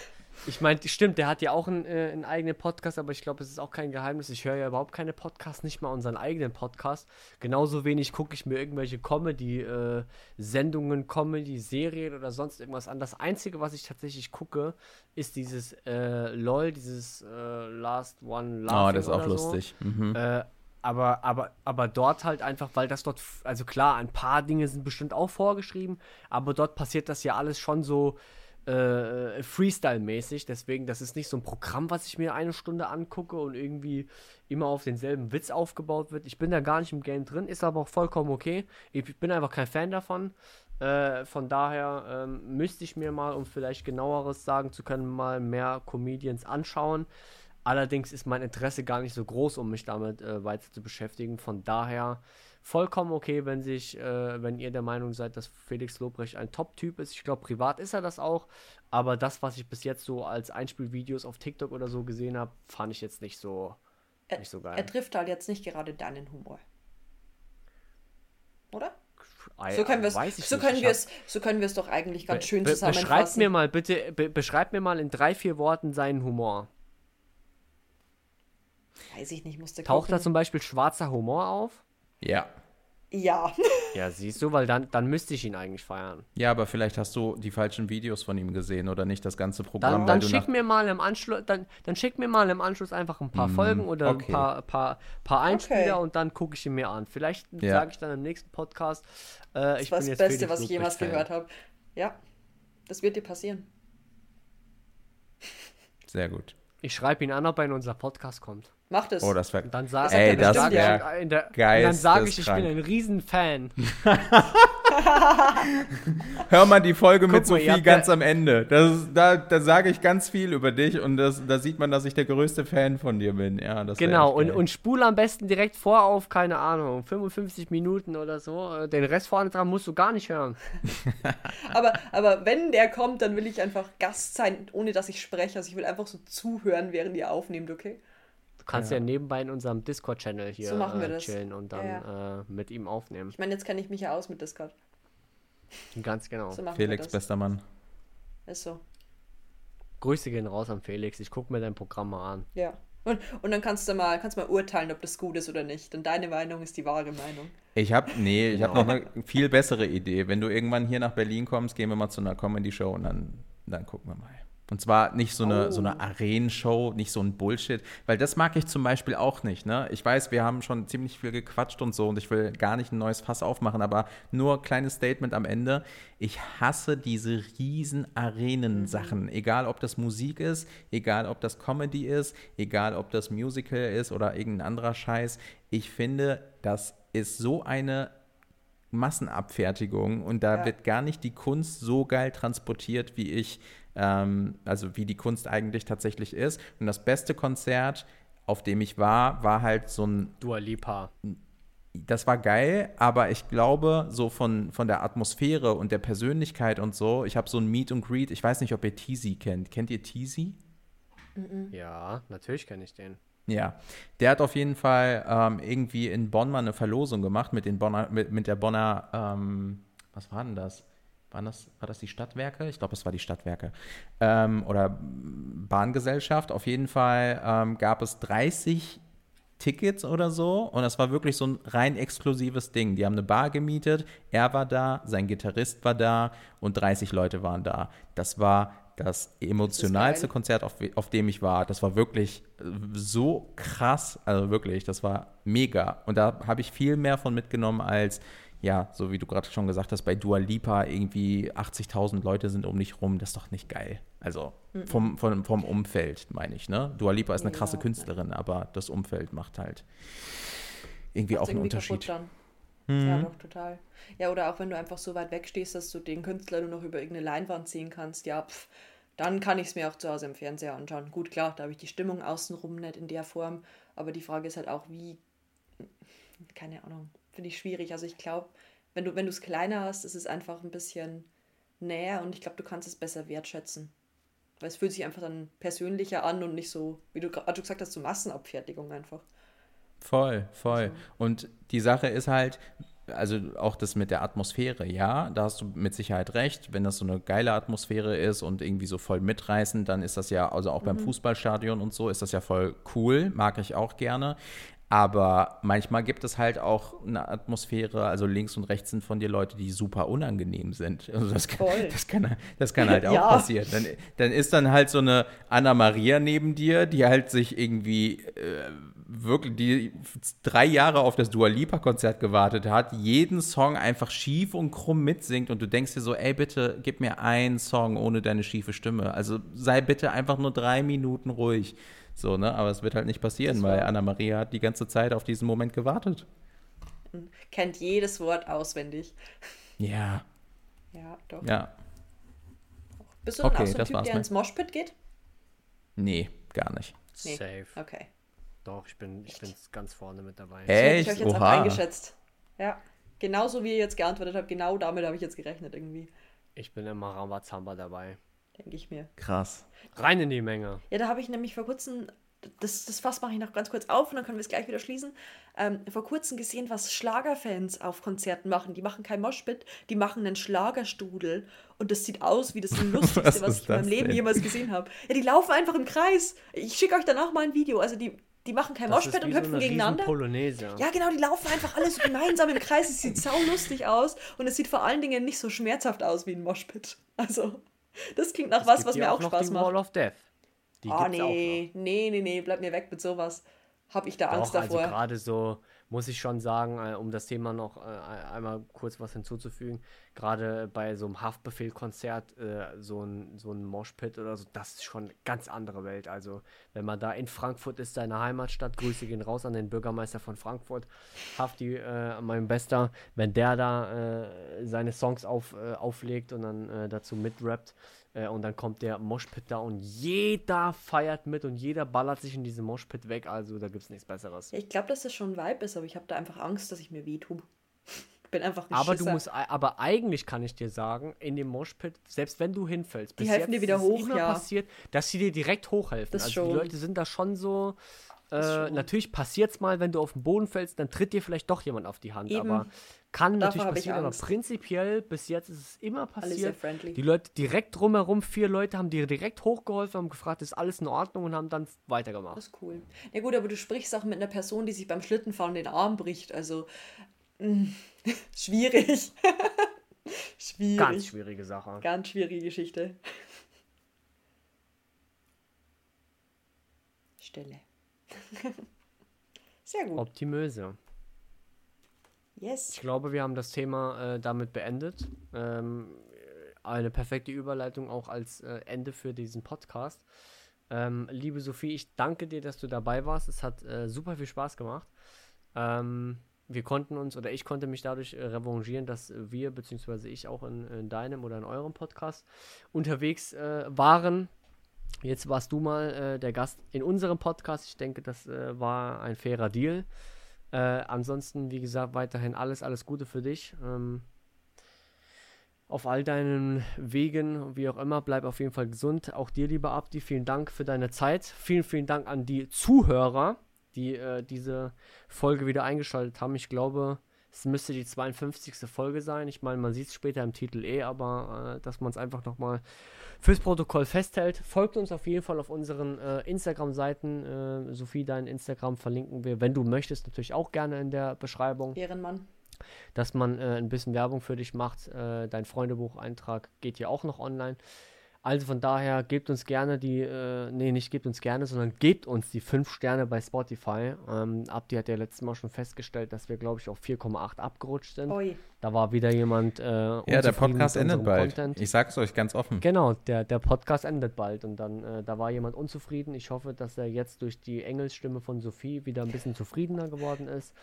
ich meine, stimmt, der hat ja auch einen, äh, einen eigenen Podcast, aber ich glaube, es ist auch kein Geheimnis. Ich höre ja überhaupt keine Podcasts, nicht mal unseren eigenen Podcast. Genauso wenig gucke ich mir irgendwelche Comedy-Sendungen, Comedy-Serien oder sonst irgendwas an. Das Einzige, was ich tatsächlich gucke, ist dieses äh, LOL, dieses äh, Last One Laughing Oh, das ist auch so. lustig. Mhm. Äh, aber, aber, aber dort halt einfach, weil das dort, also klar, ein paar Dinge sind bestimmt auch vorgeschrieben, aber dort passiert das ja alles schon so äh, Freestyle-mäßig. Deswegen, das ist nicht so ein Programm, was ich mir eine Stunde angucke und irgendwie immer auf denselben Witz aufgebaut wird. Ich bin da gar nicht im Game drin, ist aber auch vollkommen okay. Ich bin einfach kein Fan davon. Äh, von daher ähm, müsste ich mir mal, um vielleicht genaueres sagen zu können, mal mehr Comedians anschauen. Allerdings ist mein Interesse gar nicht so groß, um mich damit äh, weiter zu beschäftigen. Von daher vollkommen okay, wenn sich, äh, wenn ihr der Meinung seid, dass Felix Lobrecht ein Top-Typ ist. Ich glaube, privat ist er das auch. Aber das, was ich bis jetzt so als Einspielvideos auf TikTok oder so gesehen habe, fand ich jetzt nicht so, Er, nicht so geil. er trifft halt jetzt nicht gerade deinen Humor. Oder? So können wir es so können wir es so können wir es doch eigentlich ganz Be- schön be- Beschreibt zusammenfassen. mir mal bitte, be beschreibt mir mal in drei, vier Worten seinen Humor. Weiß ich nicht, musste Taucht da zum Beispiel schwarzer Humor auf? Ja. Ja. Ja, siehst du, weil dann, dann müsste ich ihn eigentlich feiern. Ja, aber vielleicht hast du die falschen Videos von ihm gesehen oder nicht das ganze Programm, Dann, dann schick mir mal im Anschluss, dann, dann schick mir mal im Anschluss einfach ein paar Folgen oder okay. ein paar, paar, paar Einspieler Okay. und dann gucke ich ihn mir an. Vielleicht Ja. sage ich dann im nächsten Podcast, äh, ich Das war das Beste, Felix was ich jemals gehört habe. Ja. Das wird dir passieren. Sehr gut. Ich schreibe ihn an, ob er in unser Podcast kommt. Mach das. Oh, das Und dann sage Ey, dann das sag ich, in der- und dann sage ich, ich bin ein Riesenfan. Hör mal die Folge mit Guck mal, ihr Sophie ganz ja- am Ende. Das, ist- da da sage ich ganz viel über dich und das, da sieht man, dass ich der größte Fan von dir bin. Ja, Genau, und, geil. und spule am besten direkt vor auf, keine Ahnung, 55 Minuten oder so. Den Rest vorne dran musst du gar nicht hören. Aber, aber wenn der kommt, dann will ich einfach Gast sein, ohne dass ich spreche. Also ich will einfach so zuhören, während ihr aufnehmt, okay? Du kannst ja, nebenbei in unserem Discord-Channel hier So machen wir äh, das. chillen und dann Ja, Äh, mit ihm aufnehmen. Ich meine, jetzt kenne ich mich ja aus mit Discord. Ganz genau. So Felix, wir das. bester Mann. Ist so. Grüße gehen raus an Felix. Ich gucke mir dein Programm mal an. Ja. Und, und dann kannst du mal, kannst mal urteilen, ob das gut ist oder nicht. Denn deine Meinung ist die wahre Meinung. Ich habe, nee, ich habe Genau. noch eine viel bessere Idee. Wenn du irgendwann hier nach Berlin kommst, gehen wir mal zu einer Comedy-Show und dann, dann gucken wir mal. Und zwar nicht so eine, Oh. so eine Arenenshow, nicht so ein Bullshit, weil das mag ich zum Beispiel auch nicht. Ne? Ich weiß, wir haben schon ziemlich viel gequatscht und so und ich will gar nicht ein neues Fass aufmachen, aber nur kleines Statement am Ende. Ich hasse diese riesen Arenen-Sachen. Egal, ob das Musik ist, egal, ob das Comedy ist, egal, ob das Musical ist oder irgendein anderer Scheiß. Ich finde, das ist so eine Massenabfertigung und da Ja. wird gar nicht die Kunst so geil transportiert, wie ich, ähm, also wie die Kunst eigentlich tatsächlich ist. Und das beste Konzert, auf dem ich war, war halt so ein, Dua Lipa. das war geil, aber ich glaube, so von, von der Atmosphäre und der Persönlichkeit und so, ich habe so ein Meet and Greet, ich weiß nicht, ob ihr Teasy kennt. Kennt ihr Teasy? Ja, natürlich kenne ich den. Ja, der hat auf jeden Fall ähm, irgendwie in Bonn mal eine Verlosung gemacht mit, den Bonner, mit, mit der Bonner, ähm, was war denn das? Waren das? War das die Stadtwerke? Ich glaube, es war die Stadtwerke. Ähm, oder Bahngesellschaft. Auf jeden Fall ähm, gab es 30 Tickets oder so und das war wirklich so ein rein exklusives Ding. Die haben eine Bar gemietet, er war da, sein Gitarrist war da und 30 Leute waren da. Das war das emotionalste geil. Konzert, auf, auf dem ich war. Das war wirklich so krass, also wirklich, das war mega. Und da habe ich viel mehr von mitgenommen als, ja, so wie du gerade schon gesagt hast, bei Dua Lipa irgendwie 80.000 Leute sind um dich rum. Das ist doch nicht geil. Also vom, vom, vom Umfeld, meine ich, ne? Dua Lipa ist eine Nee, krasse. Künstlerin, aber das Umfeld macht halt irgendwie Macht's auch einen irgendwie Unterschied. Mhm. Ja, doch, total. Ja, oder auch wenn du einfach so weit weg stehst, dass du den Künstler nur noch über irgendeine Leinwand ziehen kannst, ja, pf, dann kann ich es mir auch zu Hause im Fernseher anschauen. Gut, klar, da habe ich die Stimmung außenrum nicht in der Form, aber die Frage ist halt auch, wie, keine Ahnung, finde ich schwierig. Also ich glaube, wenn du wenn du es kleiner hast, ist es einfach ein bisschen näher und ich glaube, du kannst es besser wertschätzen. Weil es fühlt sich einfach dann persönlicher an und nicht so, wie du gerade gesagt hast, so Massenabfertigung einfach. Voll, voll. Und die Sache ist halt, also auch das mit der Atmosphäre, ja, da hast du mit Sicherheit recht. Wenn das so eine geile Atmosphäre ist und irgendwie so voll mitreißend, dann ist das ja, also auch beim Fußballstadion und so, ist das ja voll cool, mag ich auch gerne. Aber manchmal gibt es halt auch eine Atmosphäre, also links und rechts sind von dir Leute, die super unangenehm sind. Also das kann, das kann, das kann halt auch Ja. passieren. Dann, dann ist dann halt so eine Anna Maria neben dir, die halt sich irgendwie äh, wirklich, die drei Jahre auf das Dua Lipa Konzert gewartet hat, jeden Song einfach schief und krumm mitsingt und du denkst dir so, ey bitte gib mir einen Song ohne deine schiefe Stimme. Also sei bitte einfach nur drei Minuten ruhig. So, ne? Aber es wird halt nicht passieren, weil war- Anna Maria hat die ganze Zeit auf diesen Moment gewartet. Kennt jedes Wort auswendig. Ja, Ja, doch. ja. Bist du dann Okay, auch so ein das Typ, war's, der ins Moshpit geht? Nee, gar nicht. Nee. Safe. Okay. Doch, ich bin, ich bin ganz vorne mit dabei. Hätte ich Echt? euch jetzt auch Oha. eingeschätzt. Ja. Genauso wie ihr jetzt geantwortet habt, genau damit habe ich jetzt gerechnet irgendwie. Ich bin immer Rambazamba dabei. Denke ich mir. Krass. Rein in die Menge. Ja, da habe ich nämlich vor kurzem, das, das Fass mache ich noch ganz kurz auf und dann können wir es gleich wieder schließen. Ähm, vor kurzem gesehen, was Schlagerfans auf Konzerten machen. Die machen kein Moshpit, die machen einen Schlagerstudel. Und das sieht aus wie das Lustigste, Was was, ich in meinem Leben denn? jemals gesehen habe. Ja, die laufen einfach im Kreis. Ich schicke euch danach mal ein Video. Also die, die machen kein Moshpit und so hüpfen eine gegeneinander. Polonaise. Ja, genau, die laufen einfach alle so gemeinsam im Kreis. Es sieht sau lustig aus und es sieht vor allen Dingen nicht so schmerzhaft aus wie ein Moshpit. Also, das klingt nach Es was, was mir auch noch Spaß die macht. Wall of Death. Die Oh auch nee, nee, nee, nee, bleib mir weg mit sowas. Hab ich da Angst Doch, also davor. gerade so, muss ich schon sagen, äh, um das Thema noch äh, einmal kurz was hinzuzufügen, gerade bei so einem Haftbefehl-Konzert, äh, so ein, so ein Moshpit oder so, das ist schon eine ganz andere Welt. Also, wenn man da in Frankfurt ist, seine Heimatstadt, Grüße gehen raus an den Bürgermeister von Frankfurt, Hafti, mein Bester, wenn der da seine Songs auf, auflegt und dann dazu mitrappt, äh, und dann kommt der Moshpit da und jeder feiert mit und jeder ballert sich in diesem Moshpit weg. Also da gibt es nichts Besseres. Ich glaube, dass das schon ein Vibe ist, aber ich habe da einfach Angst, dass ich mir weh tue. Ich bin einfach ein Aber Schisser. du musst, aber eigentlich kann ich dir sagen, in dem Moshpit, selbst wenn du hinfällst, Die bis helfen jetzt dir wieder ist hoch, immer ja. passiert, dass sie dir direkt hochhelfen. Das also schon. die Leute sind da schon so. Äh, natürlich passiert es mal, wenn du auf den Boden fällst, dann tritt dir vielleicht doch jemand auf die Hand. Eben. Aber kann Davor natürlich passieren, aber prinzipiell bis jetzt ist es immer passiert. friendly. Die Leute direkt drumherum, vier Leute haben dir direkt hochgeholfen, haben gefragt, ist alles in Ordnung und haben dann weitergemacht. Das ist cool. Ja gut, aber du sprichst auch mit einer Person, die sich beim Schlittenfahren den Arm bricht. Also mh, schwierig. schwierig. Ganz schwierige Sache. Ganz schwierige Geschichte. Stille. Sehr gut. Optimöse. Yes. Ich glaube, wir haben das Thema äh, damit beendet. Ähm, eine perfekte Überleitung auch als äh, Ende für diesen Podcast. Ähm, liebe Sophie, ich danke dir, dass du dabei warst. Es hat äh, super viel Spaß gemacht. Ähm, wir konnten uns oder ich konnte mich dadurch äh, revanchieren, dass wir beziehungsweise ich auch in, in deinem oder in eurem Podcast unterwegs äh, waren. Jetzt warst du mal äh, der Gast in unserem Podcast. Ich denke, das äh, war ein fairer Deal. Äh, ansonsten, wie gesagt, weiterhin alles, alles Gute für dich. Ähm, auf all deinen Wegen, wie auch immer, bleib auf jeden Fall gesund. Auch dir, lieber Abdi, vielen Dank für deine Zeit. Vielen, vielen Dank an die Zuhörer, die äh, diese Folge wieder eingeschaltet haben. Ich glaube, es müsste die 52. Folge sein. Ich meine, man sieht es später im Titel eh, aber äh, dass man es einfach nochmal fürs Protokoll festhält. Folgt uns auf jeden Fall auf unseren äh, Instagram-Seiten. Äh, Sophie, dein Instagram verlinken wir, wenn du möchtest, natürlich auch gerne in der Beschreibung Ehrenmann. dass man äh, ein bisschen Werbung für dich macht. Äh, dein Freundebucheintrag geht ja auch noch online. Also von daher gebt uns gerne die, äh, nee, nicht gebt uns gerne, sondern gebt uns die 5 Sterne bei Spotify. Ähm, Abdi hat ja letztes Mal schon festgestellt, dass wir, glaube ich, auf 4,8 abgerutscht sind. Oi. Da war wieder jemand. Äh, Ja, der Podcast mit endet bald. Content. Ich sag's euch ganz offen. Genau, der, der Podcast endet bald und dann, äh, da war jemand unzufrieden. Ich hoffe, dass er jetzt durch die Engelsstimme von Sophie wieder ein bisschen zufriedener geworden ist.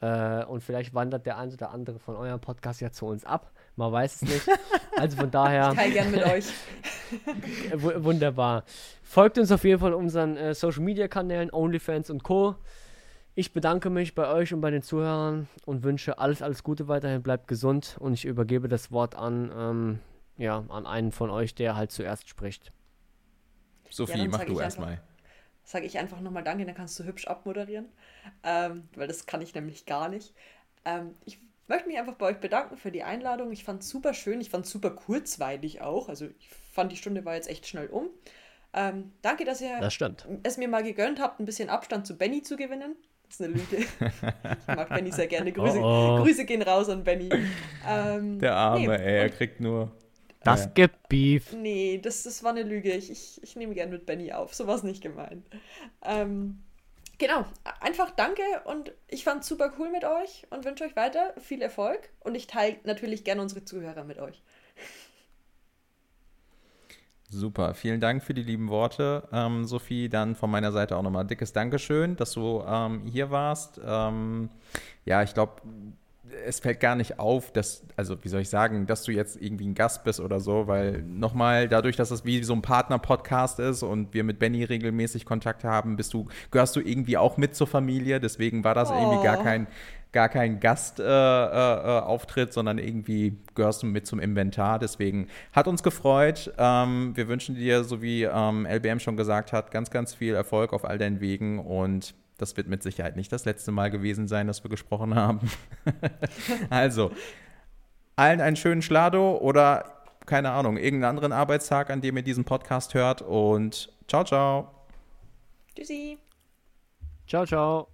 Äh, und vielleicht wandert der eine oder andere von eurem Podcast ja zu uns ab. Man weiß es nicht. Also von daher, Ich teile gern mit euch. wu- wunderbar. Folgt uns auf jeden Fall unseren äh, Social Media Kanälen, OnlyFans und Co. Ich bedanke mich bei euch und bei den Zuhörern und wünsche alles, alles Gute weiterhin. Bleibt gesund und ich übergebe das Wort an, ähm, ja, an einen von euch, der halt zuerst spricht. Sophie, dann mach du erstmal. Sage ich einfach nochmal Danke, dann kannst du hübsch abmoderieren. Ähm, weil das kann ich nämlich gar nicht. Ähm, ich möchte mich einfach bei euch bedanken für die Einladung. Ich fand es super schön. Ich fand es super kurzweilig auch. Also ich fand, die Stunde war jetzt echt schnell um. Ähm, danke, dass ihr Das es mir mal gegönnt habt, ein bisschen Abstand zu Benny zu gewinnen. Das ist eine Lüge. ich mag Benny sehr gerne. Grüße, Oh, oh. Grüße gehen raus an Benny. Ähm, Der Arme, nee, ey, er kriegt nur. Das Ja. gibt Beef. Nee, das, das war eine Lüge. Ich, ich, ich nehme gern mit Benny auf. So war es nicht gemeint. Ähm, genau, einfach danke und ich fand es super cool mit euch und wünsche euch weiter viel Erfolg. Und ich teile natürlich gerne unsere Zuhörer mit euch. Super, vielen Dank für die lieben Worte, ähm, Sophie. Dann von meiner Seite auch nochmal dickes Dankeschön, dass du ähm, hier warst. Ähm, ja, ich glaube, es fällt gar nicht auf, dass, also wie soll ich sagen, dass du jetzt irgendwie ein Gast bist oder so, weil nochmal dadurch, dass es wie so ein Partner-Podcast ist und wir mit Benny regelmäßig Kontakt haben, bist du, gehörst du irgendwie auch mit zur Familie. Deswegen war das irgendwie gar Oh. kein, gar kein Gastauftritt, äh, äh, Auftritt, sondern irgendwie gehörst du mit zum Inventar. Deswegen hat uns gefreut. Ähm, wir wünschen dir, so wie ähm, LBM schon gesagt hat, ganz, ganz viel Erfolg auf all deinen Wegen und das wird mit Sicherheit nicht das letzte Mal gewesen sein, dass wir gesprochen haben. also, allen einen schönen Schlado oder keine Ahnung, irgendeinen anderen Arbeitstag, an dem ihr diesen Podcast hört und ciao, ciao. Tschüssi. Ciao, ciao.